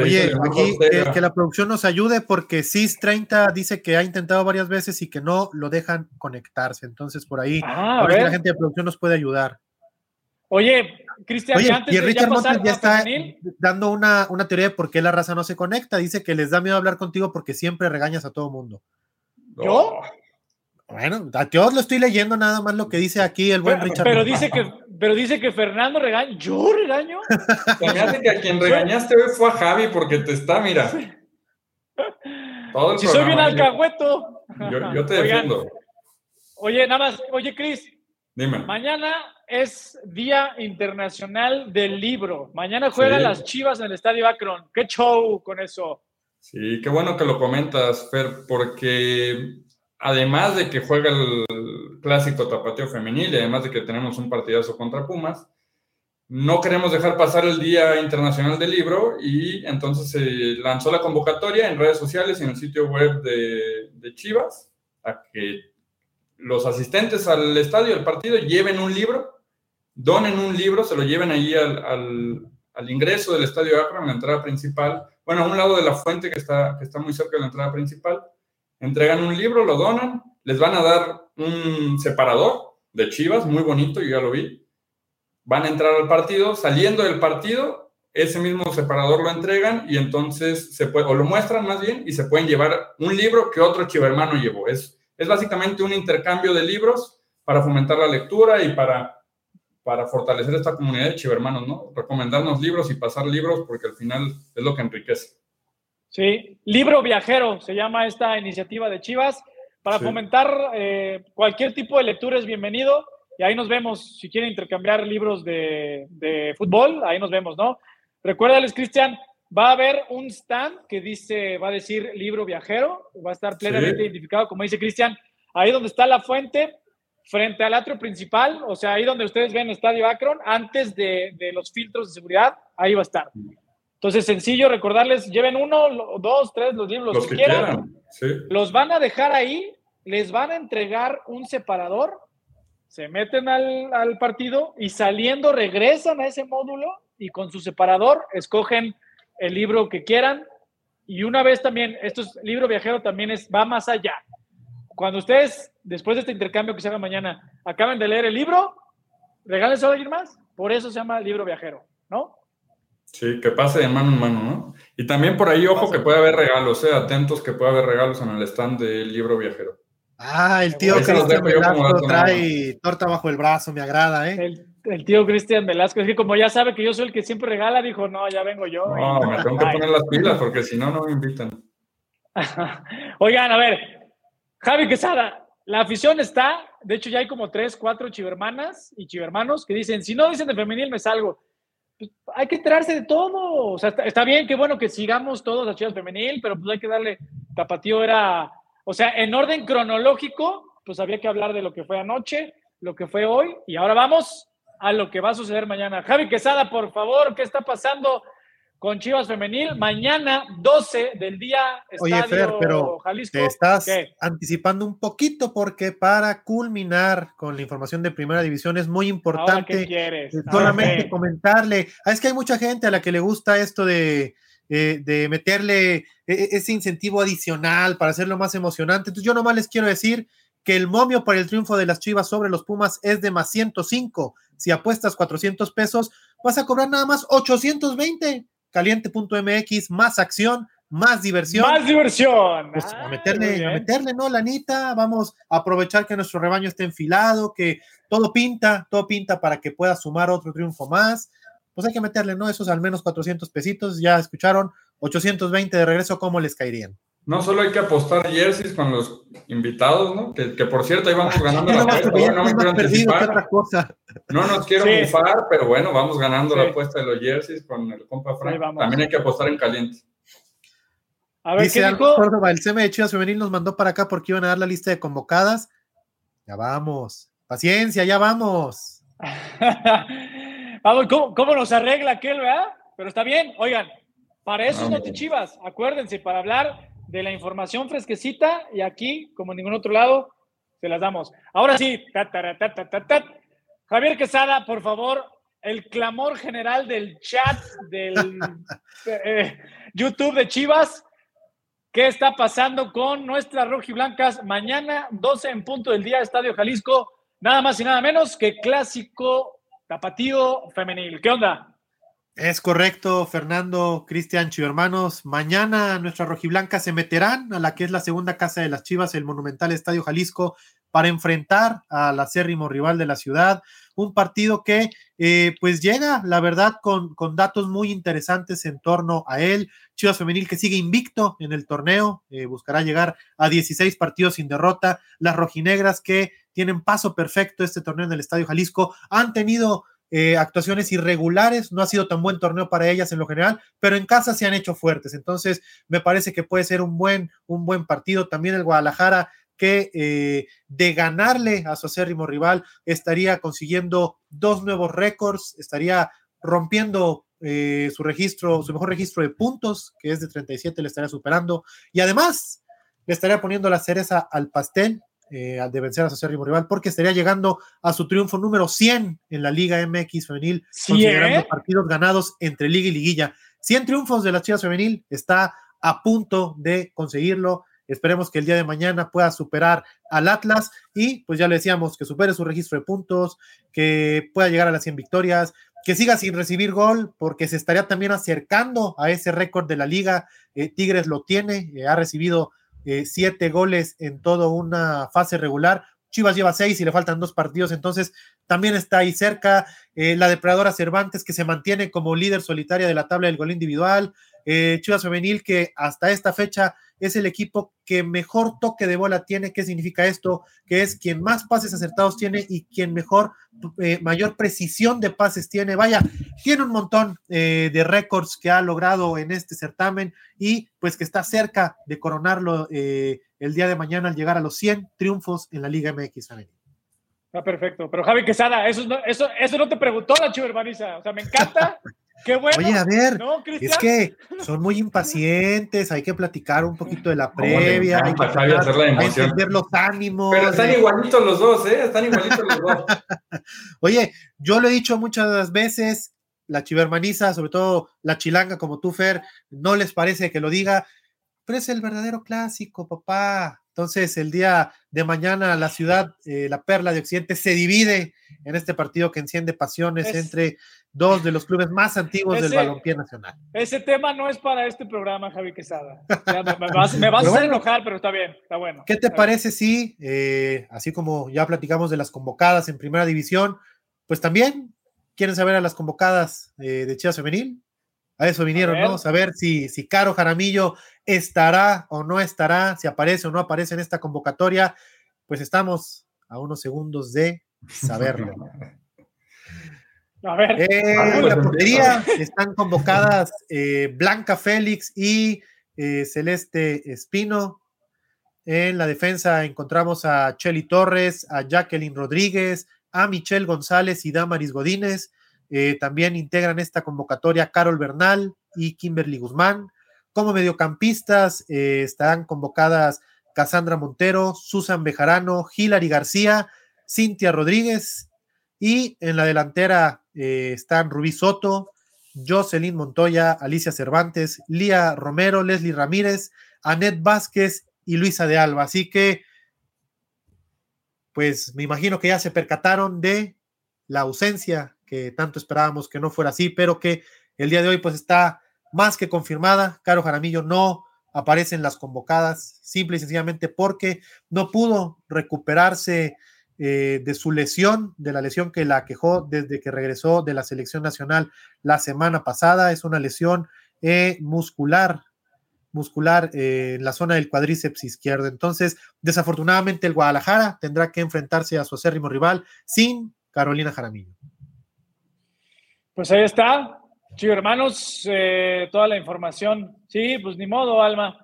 Oye, aquí que, la producción nos ayude porque CIS30 dice que ha intentado varias veces y que no lo dejan conectarse. Entonces, por ahí, ah, a ver la gente de producción nos puede ayudar. Oye, Cristian, antes y Richard Montes ya está dando una, una, teoría de por qué la raza no se conecta. Dice que les da miedo hablar contigo porque siempre regañas a todo mundo. ¿Yo? Bueno, yo lo estoy leyendo nada más lo que dice aquí el buen Richard. Pero dice que, pero dice que Fernando regaña. ¿Yo regaño? Que a quien regañaste hoy fue a Javi porque te está, mira. si soy bien alcahueto. Yo, te defiendo. Oye, nada más, oye, Cris. Dime. Mañana es Día Internacional del Libro. Mañana juegan las Chivas en el Estadio Akron. ¿Qué show con eso? Sí, qué bueno que lo comentas, Fer, porque además de que juega el clásico tapateo femenil y además de que tenemos un partidazo contra Pumas, no queremos dejar pasar el Día Internacional del Libro y entonces se lanzó la convocatoria en redes sociales y en el sitio web de, Chivas a que los asistentes al estadio del partido lleven un libro, donen un libro, se lo lleven ahí al, ingreso del estadio Acro, en la entrada principal, bueno, a un lado de la fuente que está, que está muy cerca de la entrada principal, entregan un libro, lo donan, les van a dar un separador de Chivas, muy bonito, yo ya lo vi. Van a entrar al partido, saliendo del partido, ese mismo separador lo entregan y entonces se puede, o lo muestran más bien, y se pueden llevar un libro que otro chivermano llevó. Es, es básicamente un intercambio de libros para fomentar la lectura y para, para fortalecer esta comunidad de chivermanos, ¿no? Recomendarnos libros y pasar libros porque al final es lo que enriquece. Sí, libro viajero se llama esta iniciativa de Chivas. Para fomentar eh, cualquier tipo de lectura es bienvenido. Y ahí nos vemos. Si quieren intercambiar libros de, fútbol, ahí nos vemos, ¿no? Recuérdales, Cristian, va a haber un stand que dice, va a decir libro viajero, va a estar plenamente identificado, como dice Cristian, ahí donde está la fuente, frente al atrio principal, o sea, ahí donde ustedes ven el Estadio Akron, antes de, de los filtros de seguridad, ahí va a estar. Entonces, sencillo recordarles, lleven uno, dos, tres, los libros, los, que, quieran. Los van a dejar ahí, les van a entregar un separador, se meten al, partido y saliendo regresan a ese módulo y con su separador escogen el libro que quieran. Y una vez también, esto es libro viajero también es, va más allá. Cuando ustedes, después de este intercambio que se haga mañana, acaben de leer el libro, regálense a alguien más. Por eso se llama libro viajero, ¿no? Sí, que pase de mano en mano, ¿no? Y también por ahí, ojo, que puede haber regalos, ¿eh? Atentos que puede haber regalos en el stand del libro viajero. Ah, el tío Cristian Velasco trae torta bajo el brazo, me agrada, ¿eh? El, tío Cristian Velasco, es que como ya sabe que yo soy el que siempre regala, dijo, no, ya vengo yo. No, me tengo que poner las pilas porque si no, no me invitan. Oigan, a ver, Javi Quesada, la afición está, de hecho ya hay como tres, cuatro chivermanas y chivermanos que dicen, si no dicen de femenil me salgo. Pues, hay que enterarse de todo. O sea, está, bien, que bueno que sigamos todos a Chivas Femenil, pero pues hay que darle. Tapatío era. O sea, en orden cronológico, pues había que hablar de lo que fue anoche, lo que fue hoy, y ahora vamos a lo que va a suceder mañana. Javi Quesada, por favor, ¿qué está pasando con Chivas Femenil. Mañana, 12 del día, Estadio Oye, Fer, pero te estás anticipando un poquito porque para culminar con la información de Primera División es muy importante solamente comentarle. Ah, es que hay mucha gente a la que le gusta esto de, eh, de meterle e, e, ese incentivo adicional para hacerlo más emocionante. Entonces yo nomás les quiero decir que el momio para el triunfo de las Chivas sobre los Pumas es de más 105. Si apuestas 400 pesos, vas a cobrar nada más 820 caliente.mx, más acción, más diversión. Más diversión. Pues, a meterle, a meterle, ¿no? Lanita, vamos a aprovechar que nuestro rebaño esté enfilado, que todo pinta, todo pinta para que pueda sumar otro triunfo más. Pues hay que meterle, ¿no? Esos al menos 400 pesitos, ya escucharon, 820 de regreso, ¿cómo les caerían? No solo hay que apostar jerseys con los invitados, ¿no? Que, por cierto, ahí vamos ganando la apuesta. no me quiero anticipar. No nos quiero bufar, pero bueno, vamos ganando la apuesta de los jerseys con el compa Frank. También hay que apostar en caliente. A ver, Dice ¿qué dijo? el CM de Chivas Femenil nos mandó para acá porque iban a dar la lista de convocadas. Ya vamos. Paciencia, ya vamos. vamos, ¿cómo, nos arregla aquel, verdad? Pero está bien, oigan, para eso no te chivas, acuérdense, para hablar de la información fresquecita y aquí, como en ningún otro lado, se las damos. Ahora sí, Javier Quesada, por favor, el clamor general del chat del eh, YouTube de Chivas. ¿Qué está pasando con nuestras rojiblancas? Mañana, 12 en punto del día, Estadio Jalisco, nada más y nada menos que clásico tapatío femenil. ¿Qué onda? Es correcto, Fernando, Cristian, hermanos. Mañana nuestras rojiblancas se meterán a la que es la segunda casa de las Chivas, el Monumental Estadio Jalisco, para enfrentar al acérrimo rival de la ciudad. Un partido que eh, pues llega, la verdad, con, con, datos muy interesantes en torno a él. Chivas Femenil que sigue invicto en el torneo, eh, buscará llegar a 16 partidos sin derrota. Las rojinegras que tienen paso perfecto este torneo en el Estadio Jalisco han tenido eh, actuaciones irregulares, no ha sido tan buen torneo para ellas en lo general, pero en casa se han hecho fuertes, entonces me parece que puede ser un buen, un buen partido. También el Guadalajara que eh, de ganarle a su acérrimo rival estaría consiguiendo dos nuevos récords, estaría rompiendo eh, su registro, su mejor registro de puntos, que es de 37, le estaría superando, y además le estaría poniendo la cereza al pastel eh, de vencer a su acérrimo rival, porque estaría llegando a su triunfo número 100 en la Liga MX femenil, considerando partidos ganados entre Liga y Liguilla. 100 triunfos de las Chivas femenil, está a punto de conseguirlo. Esperemos que el día de mañana pueda superar al Atlas y pues ya le decíamos que supere su registro de puntos, que pueda llegar a las 100 victorias, que siga sin recibir gol, porque se estaría también acercando a ese récord de la liga. Eh, Tigres lo tiene, eh, ha recibido eh, siete goles en toda una fase regular. Chivas lleva seis y le faltan dos partidos, entonces también está ahí cerca. Eh, la depredadora Cervantes, que se mantiene como líder solitaria de la tabla del gol individual. Eh, Chivas Femenil, que hasta esta fecha es el equipo que mejor toque de bola tiene. ¿Qué significa esto? Que es quien más pases acertados tiene y quien mejor, eh, mayor precisión de pases tiene. Vaya, tiene un montón eh, de récords que ha logrado en este certamen y pues que está cerca de coronarlo eh, el día de mañana al llegar a los 100 triunfos en la Liga MX. Está perfecto. Pero Javi Quesada, eso no, eso, eso no te preguntó la Chivermaniza. O sea, me encanta Qué bueno. Oye, a ver, es que son muy impacientes, hay que platicar un poquito de la previa, hay que entender los ánimos. Pero están igualitos los dos, ¿eh? Están igualitos los dos. Oye, yo lo he dicho muchas veces, la chivermaniza, sobre todo la chilanga como tú, Fer, no les parece que lo diga, pero es el verdadero clásico, papá. Entonces, el día de mañana la ciudad, eh, la perla de Occidente, se divide en este partido que enciende pasiones entre dos de los clubes más antiguos del balompié nacional. Ese tema no es para este programa, Javi Quesada. me, vas, a hacer enojar, pero está bien, está bueno. ¿Qué te parece si, eh, así como ya platicamos de las convocadas en primera división, pues también quieren saber a las convocadas eh, de Chivas Femenil? A eso vinieron, ¿no? Saber si, si Caro Jaramillo estará o no estará, si aparece o no aparece en esta convocatoria. Pues estamos a unos segundos de saberlo. A ver. En la portería están convocadas eh, Blanca Félix y eh, Celeste Espino. En la defensa encontramos a Chelly Torres, a Jacqueline Rodríguez, a Michelle González y Damaris Godínez. Eh, también integran esta convocatoria Carol Bernal y Kimberly Guzmán. Como mediocampistas eh, estarán convocadas Cassandra Montero, Susan Bejarano, Hilary García, Cintia Rodríguez y en la delantera eh, están Rubí Soto, Jocelyn Montoya, Alicia Cervantes, Lía Romero, Leslie Ramírez, Anet Vázquez y Luisa de Alba. Así que, pues me imagino que ya se percataron de la ausencia que tanto esperábamos que no fuera así, pero que el día de hoy pues está más que confirmada. Caro Jaramillo no aparece en las convocadas, simple y sencillamente porque no pudo recuperarse eh, de su lesión, de la lesión que la quejó desde que regresó de la selección nacional la semana pasada. Es una lesión eh, muscular, muscular eh, en la zona del cuádriceps izquierdo. Entonces, desafortunadamente, el Guadalajara tendrá que enfrentarse a su acérrimo rival sin Carolina Jaramillo. Pues ahí está, chicos hermanos, eh, toda la información. Sí, pues ni modo, Alma.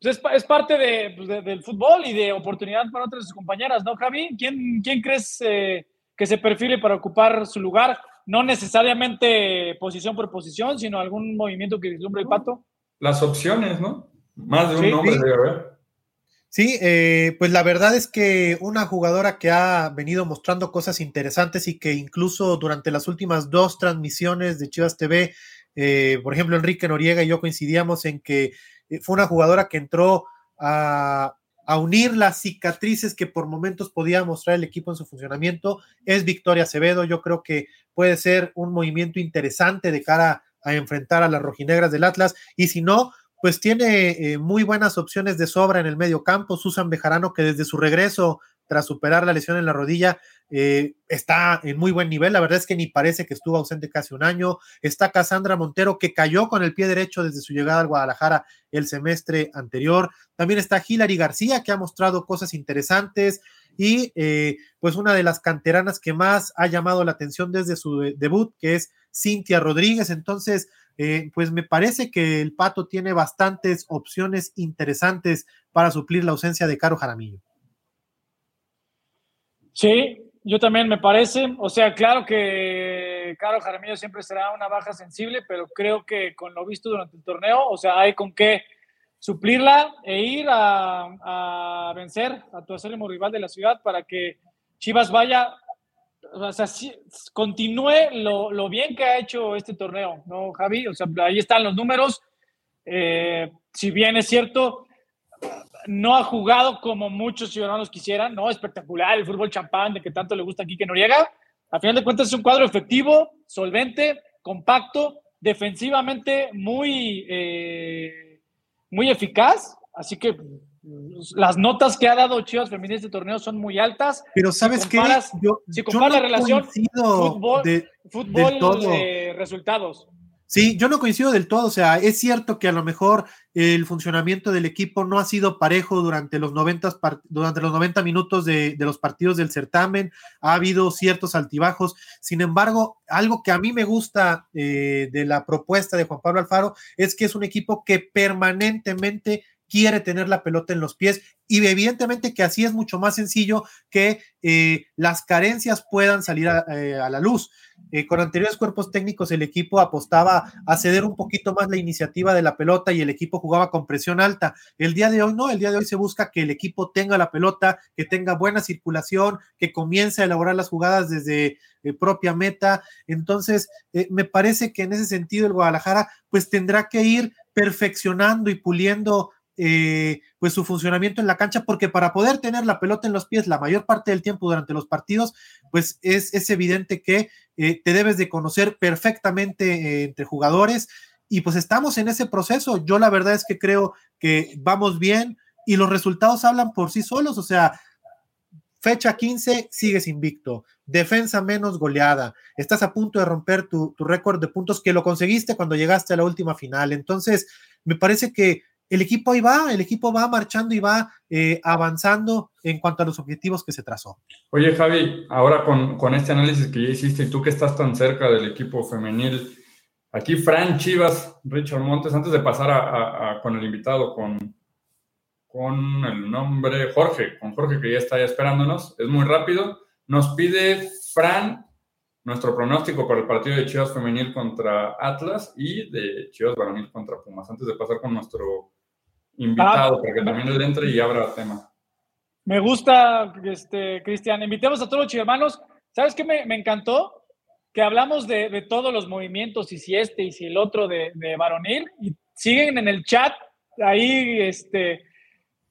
Pues es, parte pues, de, del fútbol y de oportunidad para otras compañeras, ¿no, Javi? ¿Quién, quién crees eh, que se perfile para ocupar su lugar? No necesariamente posición por posición, sino algún movimiento que vislumbre el pato. Las opciones, ¿no? Más de un nombre debe haber. Sí, eh, pues la verdad es que una jugadora que ha venido mostrando cosas interesantes y que incluso durante las últimas dos transmisiones de Chivas TV, eh, por ejemplo, Enrique Noriega y yo coincidíamos en que eh, fue una jugadora que entró a, a, unir las cicatrices que por momentos podía mostrar el equipo en su funcionamiento, es Victoria Acevedo. Yo creo que puede ser un movimiento interesante de cara a enfrentar a las rojinegras del Atlas y si no, pues tiene eh, muy buenas opciones de sobra en el medio campo. Susan Bejarano, que desde su regreso tras superar la lesión en la rodilla, eh, está en muy buen nivel. La verdad es que ni parece que estuvo ausente casi un año. Está Cassandra Montero, que cayó con el pie derecho desde su llegada al Guadalajara el semestre anterior. También está Hilary García, que ha mostrado cosas interesantes. Y eh, pues una de las canteranas que más ha llamado la atención desde su debut, que es Cintia Rodríguez. Entonces, eh, pues me parece que el Pato tiene bastantes opciones interesantes para suplir la ausencia de Caro Jaramillo. Sí, yo también me parece. O sea, claro que Caro Jaramillo siempre será una baja sensible, pero creo que con lo visto durante el torneo, o sea, hay con qué suplirla e ir a, vencer a tu acérrimo rival de la ciudad para que Chivas vaya o sea, continúe lo, bien que ha hecho este torneo, ¿no, Javi? O sea, ahí están los números. Eh, si bien es cierto, no ha jugado como muchos ciudadanos quisieran, ¿no? Espectacular el fútbol champán de que tanto le gusta a Quique Noriega. A final de cuentas es un cuadro efectivo, solvente, compacto, defensivamente muy, eh, muy eficaz. Así que las notas que ha dado Chivas Femenil este torneo son muy altas. Pero sabes que si comparas la relación fútbol, de, fútbol de resultados. Sí, yo no coincido del todo. O sea, es cierto que a lo mejor el funcionamiento del equipo no ha sido parejo durante los 90, durante los 90 minutos de, los partidos del certamen. Ha habido ciertos altibajos. Sin embargo, algo que a mí me gusta eh, de la propuesta de Juan Pablo Alfaro es que es un equipo que permanentemente quiere tener la pelota en los pies y evidentemente que así es mucho más sencillo que eh, las carencias puedan salir a, eh, la luz. Eh, con anteriores cuerpos técnicos el equipo apostaba a ceder un poquito más la iniciativa de la pelota y el equipo jugaba con presión alta. El día de hoy no, el día de hoy se busca que el equipo tenga la pelota, que tenga buena circulación, que comience a elaborar las jugadas desde propia meta. Entonces, me parece que en ese sentido el Guadalajara pues tendrá que ir perfeccionando y puliendo eh, pues su funcionamiento en la cancha, porque para poder tener la pelota en los pies la mayor parte del tiempo durante los partidos, pues es, es evidente que eh, te debes de conocer perfectamente eh, entre jugadores y pues estamos en ese proceso. Yo la verdad es que creo que vamos bien y los resultados hablan por sí solos, o sea, fecha 15 sigues invicto, defensa menos goleada, estás a punto de romper tu, tu récord de puntos que lo conseguiste cuando llegaste a la última final. Entonces, me parece que el equipo ahí va, el equipo va marchando y va eh, avanzando en cuanto a los objetivos que se trazó. Oye, Javi, ahora con, este análisis que ya hiciste y tú que estás tan cerca del equipo femenil, aquí Fran Chivas, Richard Montes, antes de pasar con el invitado, con, con el nombre Jorge, con Jorge que ya está esperándonos, es muy rápido, nos pide Fran nuestro pronóstico para el partido de Chivas femenil contra Atlas y de Chivas varonil contra Pumas, antes de pasar con nuestro invitado, ah, porque también él entre y abra tema. Me gusta, este, Cristian. Invitemos a todos los hermanos. ¿Sabes qué me, encantó? Que hablamos de, todos los movimientos, y si este y si el otro de, de varonil, y siguen en el chat ahí este,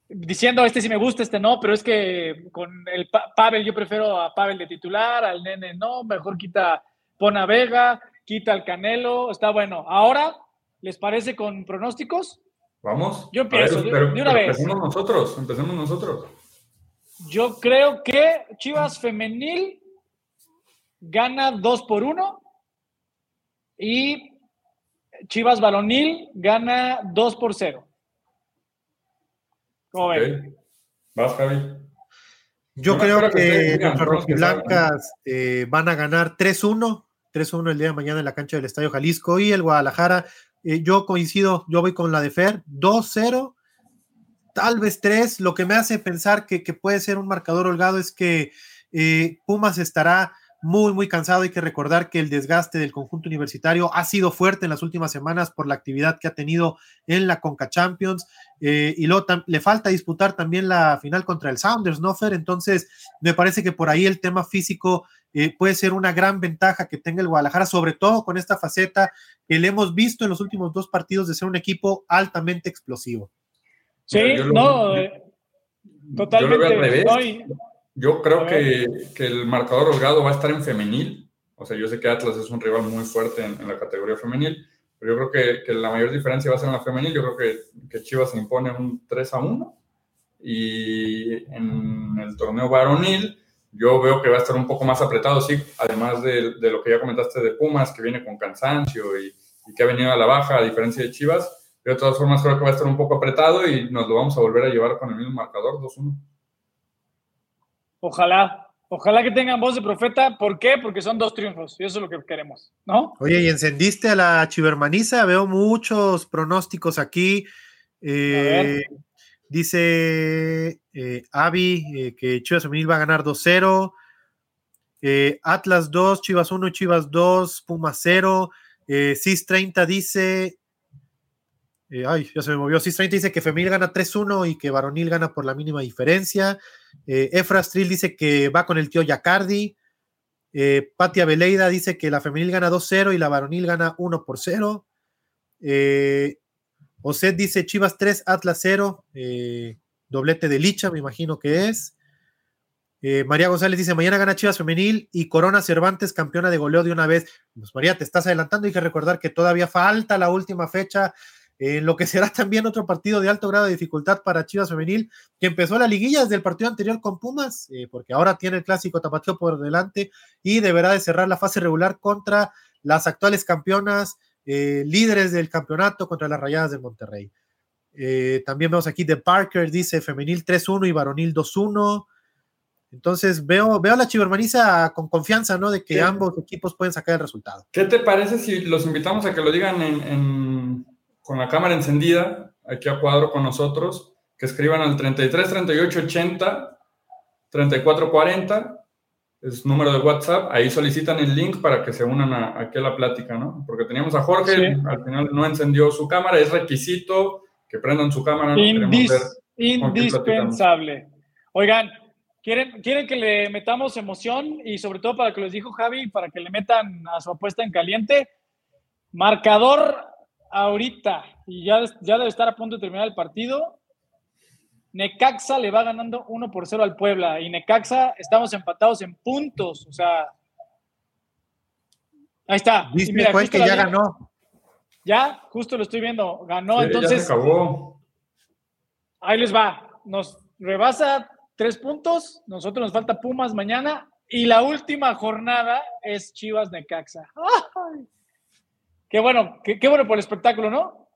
diciendo este sí me gusta, este no, pero es que con el Pavel yo prefiero a Pavel de titular, al nene no, mejor quita, pon a Vega, quita al Canelo, está bueno. Ahora ¿Les parece con pronósticos? Vamos. Yo empiezo, de, una vez. Empecemos nosotros, empecemos nosotros. Yo creo que Chivas Femenil gana 2 por 1 y Chivas Varonil gana 2 por 0. ¿Cómo ven? Vas, Javi. Yo creo que, las rojiblancas eh, van a ganar 3-1, 3-1 el día de mañana en la cancha del Estadio Jalisco y el Guadalajara. Eh, yo coincido, yo voy con la de Fer, 2-0, tal vez 3. Lo que me hace pensar que, puede ser un marcador holgado es que eh, Pumas estará muy, muy cansado. Hay que recordar que el desgaste del conjunto universitario ha sido fuerte en las últimas semanas por la actividad que ha tenido en la Conca Champions. Eh, y luego le falta disputar también la final contra el Sounders, ¿no, Fer? Entonces, me parece que por ahí el tema físico eh, puede ser una gran ventaja que tenga el Guadalajara, sobre todo con esta faceta que le hemos visto en los últimos dos partidos de ser un equipo altamente explosivo. Sí, no, totalmente. Yo creo que, que, el marcador holgado va a estar en femenil. O sea, yo sé que Atlas es un rival muy fuerte en, la categoría femenil, pero yo creo que, que, la mayor diferencia va a ser en la femenil. Yo creo que, que Chivas se impone un 3 a 1. Y en el torneo varonil, yo veo que va a estar un poco más apretado, sí, además de, de lo que ya comentaste de Pumas, que viene con cansancio y, y, que ha venido a la baja, a diferencia de Chivas. Pero de todas formas, creo que va a estar un poco apretado y nos lo vamos a volver a llevar con el mismo marcador, 2-1. Ojalá, ojalá que tengan voz de profeta. ¿Por qué? Porque son dos triunfos y eso es lo que queremos, ¿no? Oye, y encendiste a la chivermaniza. Veo muchos pronósticos aquí. Eh, dice eh, Avi eh, que Chivas Femenil va a ganar 2-0. Atlas 2, Chivas 1, Chivas 2, Pumas 0. CIS 30 dice eh, ay, ya se me movió. Cis30 dice que Femil gana 3-1 y que Varonil gana por la mínima diferencia. Eh, Efra Strill dice que va con el tío Yacardi. Eh, Patia Veleida dice que la Femenil gana 2-0 y la Varonil gana 1 por 0. Eh, Oset dice Chivas 3, Atlas 0. Eh, doblete de Licha, me imagino que es. María González dice, mañana gana Chivas Femenil y Corona Cervantes campeona de goleo de una vez. Pues María, te estás adelantando, hay que recordar que todavía falta la última fecha en lo que será también otro partido de alto grado de dificultad para Chivas Femenil, que empezó la liguilla desde el partido anterior con Pumas, eh, porque ahora tiene el clásico Tapatío por delante y deberá de cerrar la fase regular contra las actuales campeonas, eh, líderes del campeonato contra las Rayadas de Monterrey. Eh, también vemos aquí de Parker, dice femenil 3-1 y varonil 2-1. Entonces veo, veo a la chivermaniza con confianza, ¿no? De que ambos equipos pueden sacar el resultado. ¿Qué te parece si los invitamos a que lo digan en con la cámara encendida, aquí a cuadro con nosotros, que escriban al 33 38 80 34 40, es número de WhatsApp, ahí solicitan el link para que se unan a, aquí a la plática, ¿no? Porque teníamos a Jorge, al final no encendió su cámara, es requisito que prendan su cámara. indispensable. Oigan, ¿quieren, ¿quieren que le metamos emoción y sobre todo para que les dijo Javi, para que le metan a su apuesta en caliente? Marcador ahorita, y ya, ya debe estar a punto de terminar el partido, Necaxa le va ganando 1 por 0 al Puebla. Y Necaxa estamos empatados en puntos. O sea. Ahí está. Dice que ya ganó. Ya, justo lo estoy viendo. Ganó. entonces. acabó. Ahí les va. Nos rebasa tres puntos. Nosotros nos falta Pumas mañana. Y la última jornada es Chivas Necaxa. ¡Ay! Qué bueno, qué, bueno por el espectáculo, ¿no?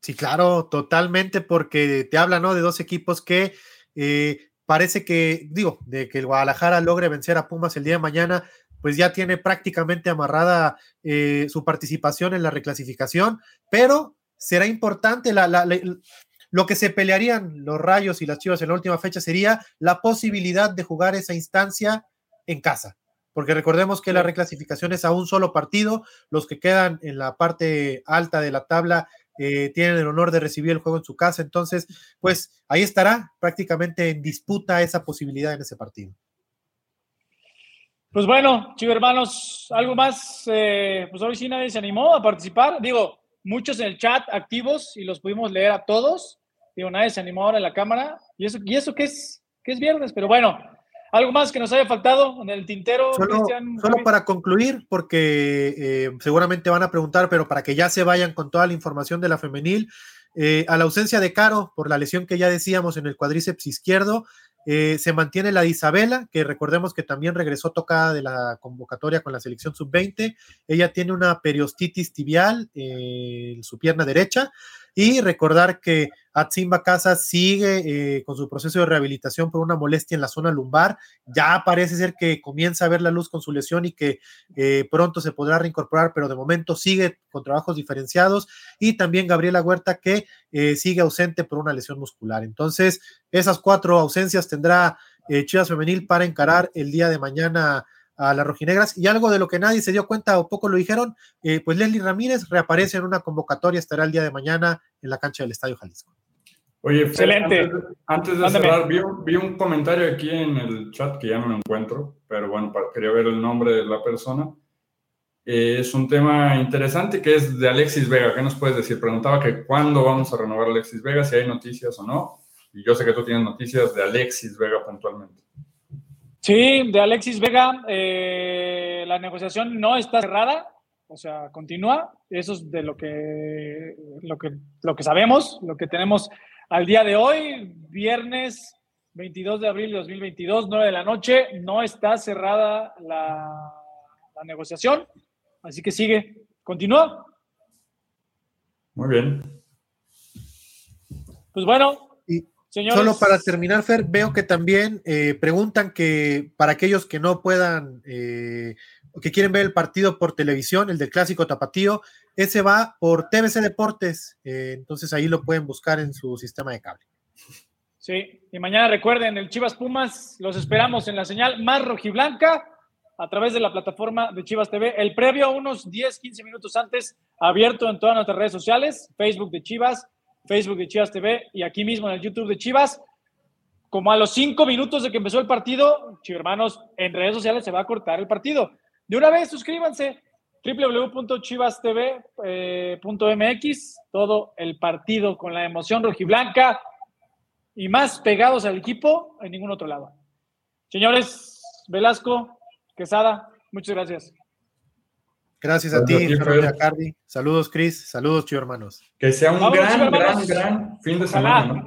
Sí, claro, totalmente, porque te habla, ¿no? De dos equipos que eh, parece que, digo, de que el Guadalajara logre vencer a Pumas el día de mañana, pues ya tiene prácticamente amarrada eh, su participación en la reclasificación, pero será importante lo que se pelearían los Rayos y las Chivas en la última fecha sería la posibilidad de jugar esa instancia en casa porque recordemos que la reclasificación es a un solo partido, los que quedan en la parte alta de la tabla eh, tienen el honor de recibir el juego en su casa, entonces, pues ahí estará prácticamente en disputa esa posibilidad en ese partido. Pues bueno, chicos hermanos, algo más, eh, pues hoy sí nadie se animó a participar, digo, muchos en el chat activos y los pudimos leer a todos, digo, nadie se animó ahora en la cámara, y eso, y eso que es, que es viernes, pero bueno, ¿Algo más que nos haya faltado en el tintero, solo, Solo para concluir, porque eh, seguramente van a preguntar, pero para que ya se vayan con toda la información de la femenil, eh, a la ausencia de Caro por la lesión que ya decíamos en el cuádriceps izquierdo, eh, se mantiene la de Isabela, que recordemos que también regresó tocada de la convocatoria con la selección sub-20. Ella tiene una periostitis tibial en su pierna derecha. Y recordar que Atsimba Casas sigue eh, con su proceso de rehabilitación por una molestia en la zona lumbar. Ya parece ser que comienza a ver la luz con su lesión y que eh, pronto se podrá reincorporar, pero de momento sigue con trabajos diferenciados. Y también Gabriela Huerta que eh, sigue ausente por una lesión muscular. Entonces, esas cuatro ausencias tendrá Chivas Femenil para encarar el día de mañana a las rojinegras. Y algo de lo que nadie se dio cuenta o poco lo dijeron, eh, pues Leslie Ramírez reaparece en una convocatoria, estará el día de mañana en la cancha del Estadio Jalisco. Oye, excelente. Antes, de cerrar, vi, un comentario aquí en el chat que ya no lo encuentro, pero bueno, quería ver el nombre de la persona. Eh, es un tema interesante que es de Alexis Vega. ¿Qué nos puedes decir? Preguntaba que cuándo vamos a renovar a Alexis Vega, si hay noticias o no. Y yo sé que tú tienes noticias de Alexis Vega puntualmente. Sí, de Alexis Vega, eh, la negociación no está cerrada, o sea, continúa. Eso es de lo que, lo que, lo que sabemos, lo que tenemos al día de hoy, viernes 22 de abril de 2022, 9 de la noche. No está cerrada la, la negociación, así que sigue, continúa. Muy bien. Pues bueno, Solo para terminar, Fer, veo que también eh, preguntan que para aquellos que no puedan, eh, que quieren ver el partido por televisión, el del clásico tapatío, ese va por TBC Deportes, eh, entonces ahí lo pueden buscar en su sistema de cable. Sí, y mañana recuerden, el Chivas Pumas, los esperamos en la señal más rojiblanca a través de la plataforma de Chivas TV. El previo, unos 10, 15 minutos antes, abierto en todas nuestras redes sociales, Facebook de Chivas, Facebook de Chivas TV y aquí mismo en el YouTube de Chivas. Como a los cinco minutos de que empezó el partido, hermanos, en redes sociales se va a cortar el partido. De una vez, suscríbanse www.chivastv.mx, eh, todo el partido con la emoción rojiblanca y más pegados al equipo en ningún otro lado. Señores, Velasco, Quesada, muchas gracias. Gracias a ti, Cardi. Saludos, Chris. Saludos, chicos hermanos. Que sea un gran, gran, gran fin de semana.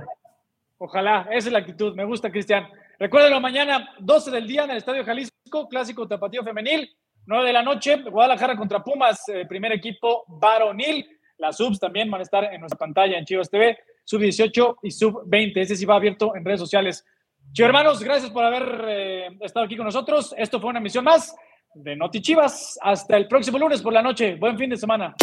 Ojalá, esa es la actitud. Me gusta, Cristian. Recuérdenlo mañana, 12 del día en el Estadio Jalisco, clásico tapatío femenil, 9 de la noche, Guadalajara contra Pumas, eh, primer equipo varonil. Las subs también van a estar en nuestra pantalla en Chivas TV, sub 18 y sub 20. Ese sí va abierto en redes sociales. Chicos hermanos, gracias por haber eh, estado aquí con nosotros. Esto fue una emisión más de Noti Chivas. Hasta el próximo lunes por la noche. Buen fin de semana.